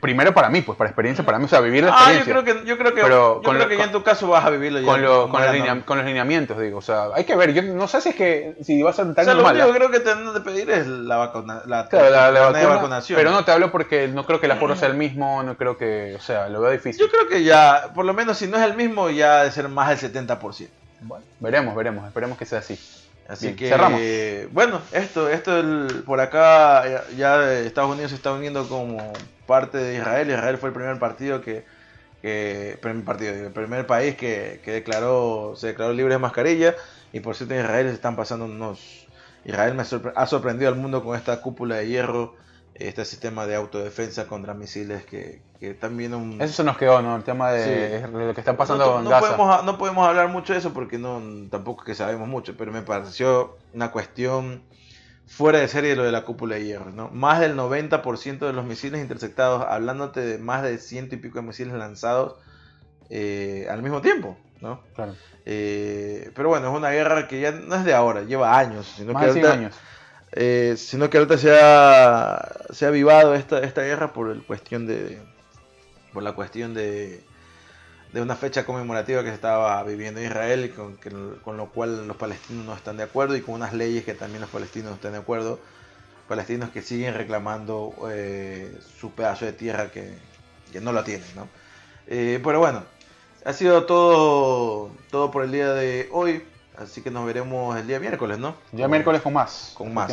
primero para mí, pues para experiencia, para mí, o sea, vivir la experiencia. Ah, yo creo que, yo creo que, yo creo que ya en tu caso vas a vivirlo ya. Con, con, los con, los lineamientos, digo, o sea, hay que ver, yo no sé si es que, si va a ser tan o sea, Lo único que creo que tenemos de pedir es la, vacuna, la, la, vacunación. Pero no te hablo porque no creo que el aforo sea el mismo, no creo que, o sea, lo veo difícil. Yo creo que ya, por lo menos si no es el mismo, ya debe ser más del 70%. Bueno, veremos, veremos, esperemos que sea así. Así que, cerramos. bueno, esto, esto por acá ya, Estados Unidos se está uniendo como parte de Israel. Israel fue el primer partido que, que primer partido, el primer país que, que, declaró, se declaró libre de mascarilla. Y por cierto, en Israel se están pasando unos. Israel me ha sorprendido al mundo con esta cúpula de hierro este sistema de autodefensa contra misiles que, que también un... Eso se nos quedó, ¿no? El tema de, lo que está pasando no, no Gaza. Podemos, no podemos hablar mucho de eso porque no tampoco que sabemos mucho, pero me pareció una cuestión fuera de serie lo de la cúpula de hierro, ¿no? Más del 90% de los misiles interceptados, hablándote de más de ciento y pico de misiles lanzados eh, al mismo tiempo, ¿no? Claro. Eh, pero bueno, es una guerra que ya no es de ahora, lleva años. Sino más que de años eh, sino que ahorita se ha, se ha avivado esta, esta guerra por el cuestión de por la cuestión de, de una fecha conmemorativa que se estaba viviendo en Israel con, con lo cual los palestinos no están de acuerdo y con unas leyes que también los palestinos no están de acuerdo palestinos que siguen reclamando eh, su pedazo de tierra que, que no lo tienen ¿no? Eh, pero bueno ha sido todo todo por el día de hoy Así que nos veremos el día miércoles, ¿no? El día miércoles con más. Con más.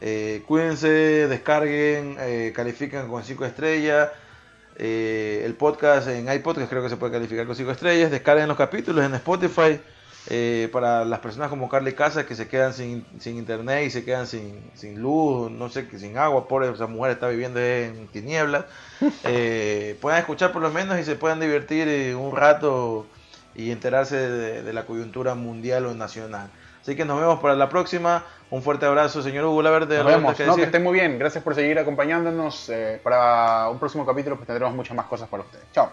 Eh, cuídense, descarguen, eh, califiquen con 5 estrellas. Eh, el podcast en iPodcast creo que se puede calificar con 5 estrellas. Descarguen los capítulos en Spotify. para las personas como Carly Casas que se quedan sin, internet y se quedan sin, sin luz, no sé, sin agua, por esa mujer está viviendo en tinieblas, puedan escuchar por lo menos y se puedan divertir un rato y enterarse de, la coyuntura mundial o nacional. Así que nos vemos para la próxima. Un fuerte abrazo, señor Hugo Laverde. Nos vemos. Que, no, que estén muy bien. Gracias por seguir acompañándonos. Eh, para un próximo capítulo pues tendremos muchas más cosas para ustedes. Chao.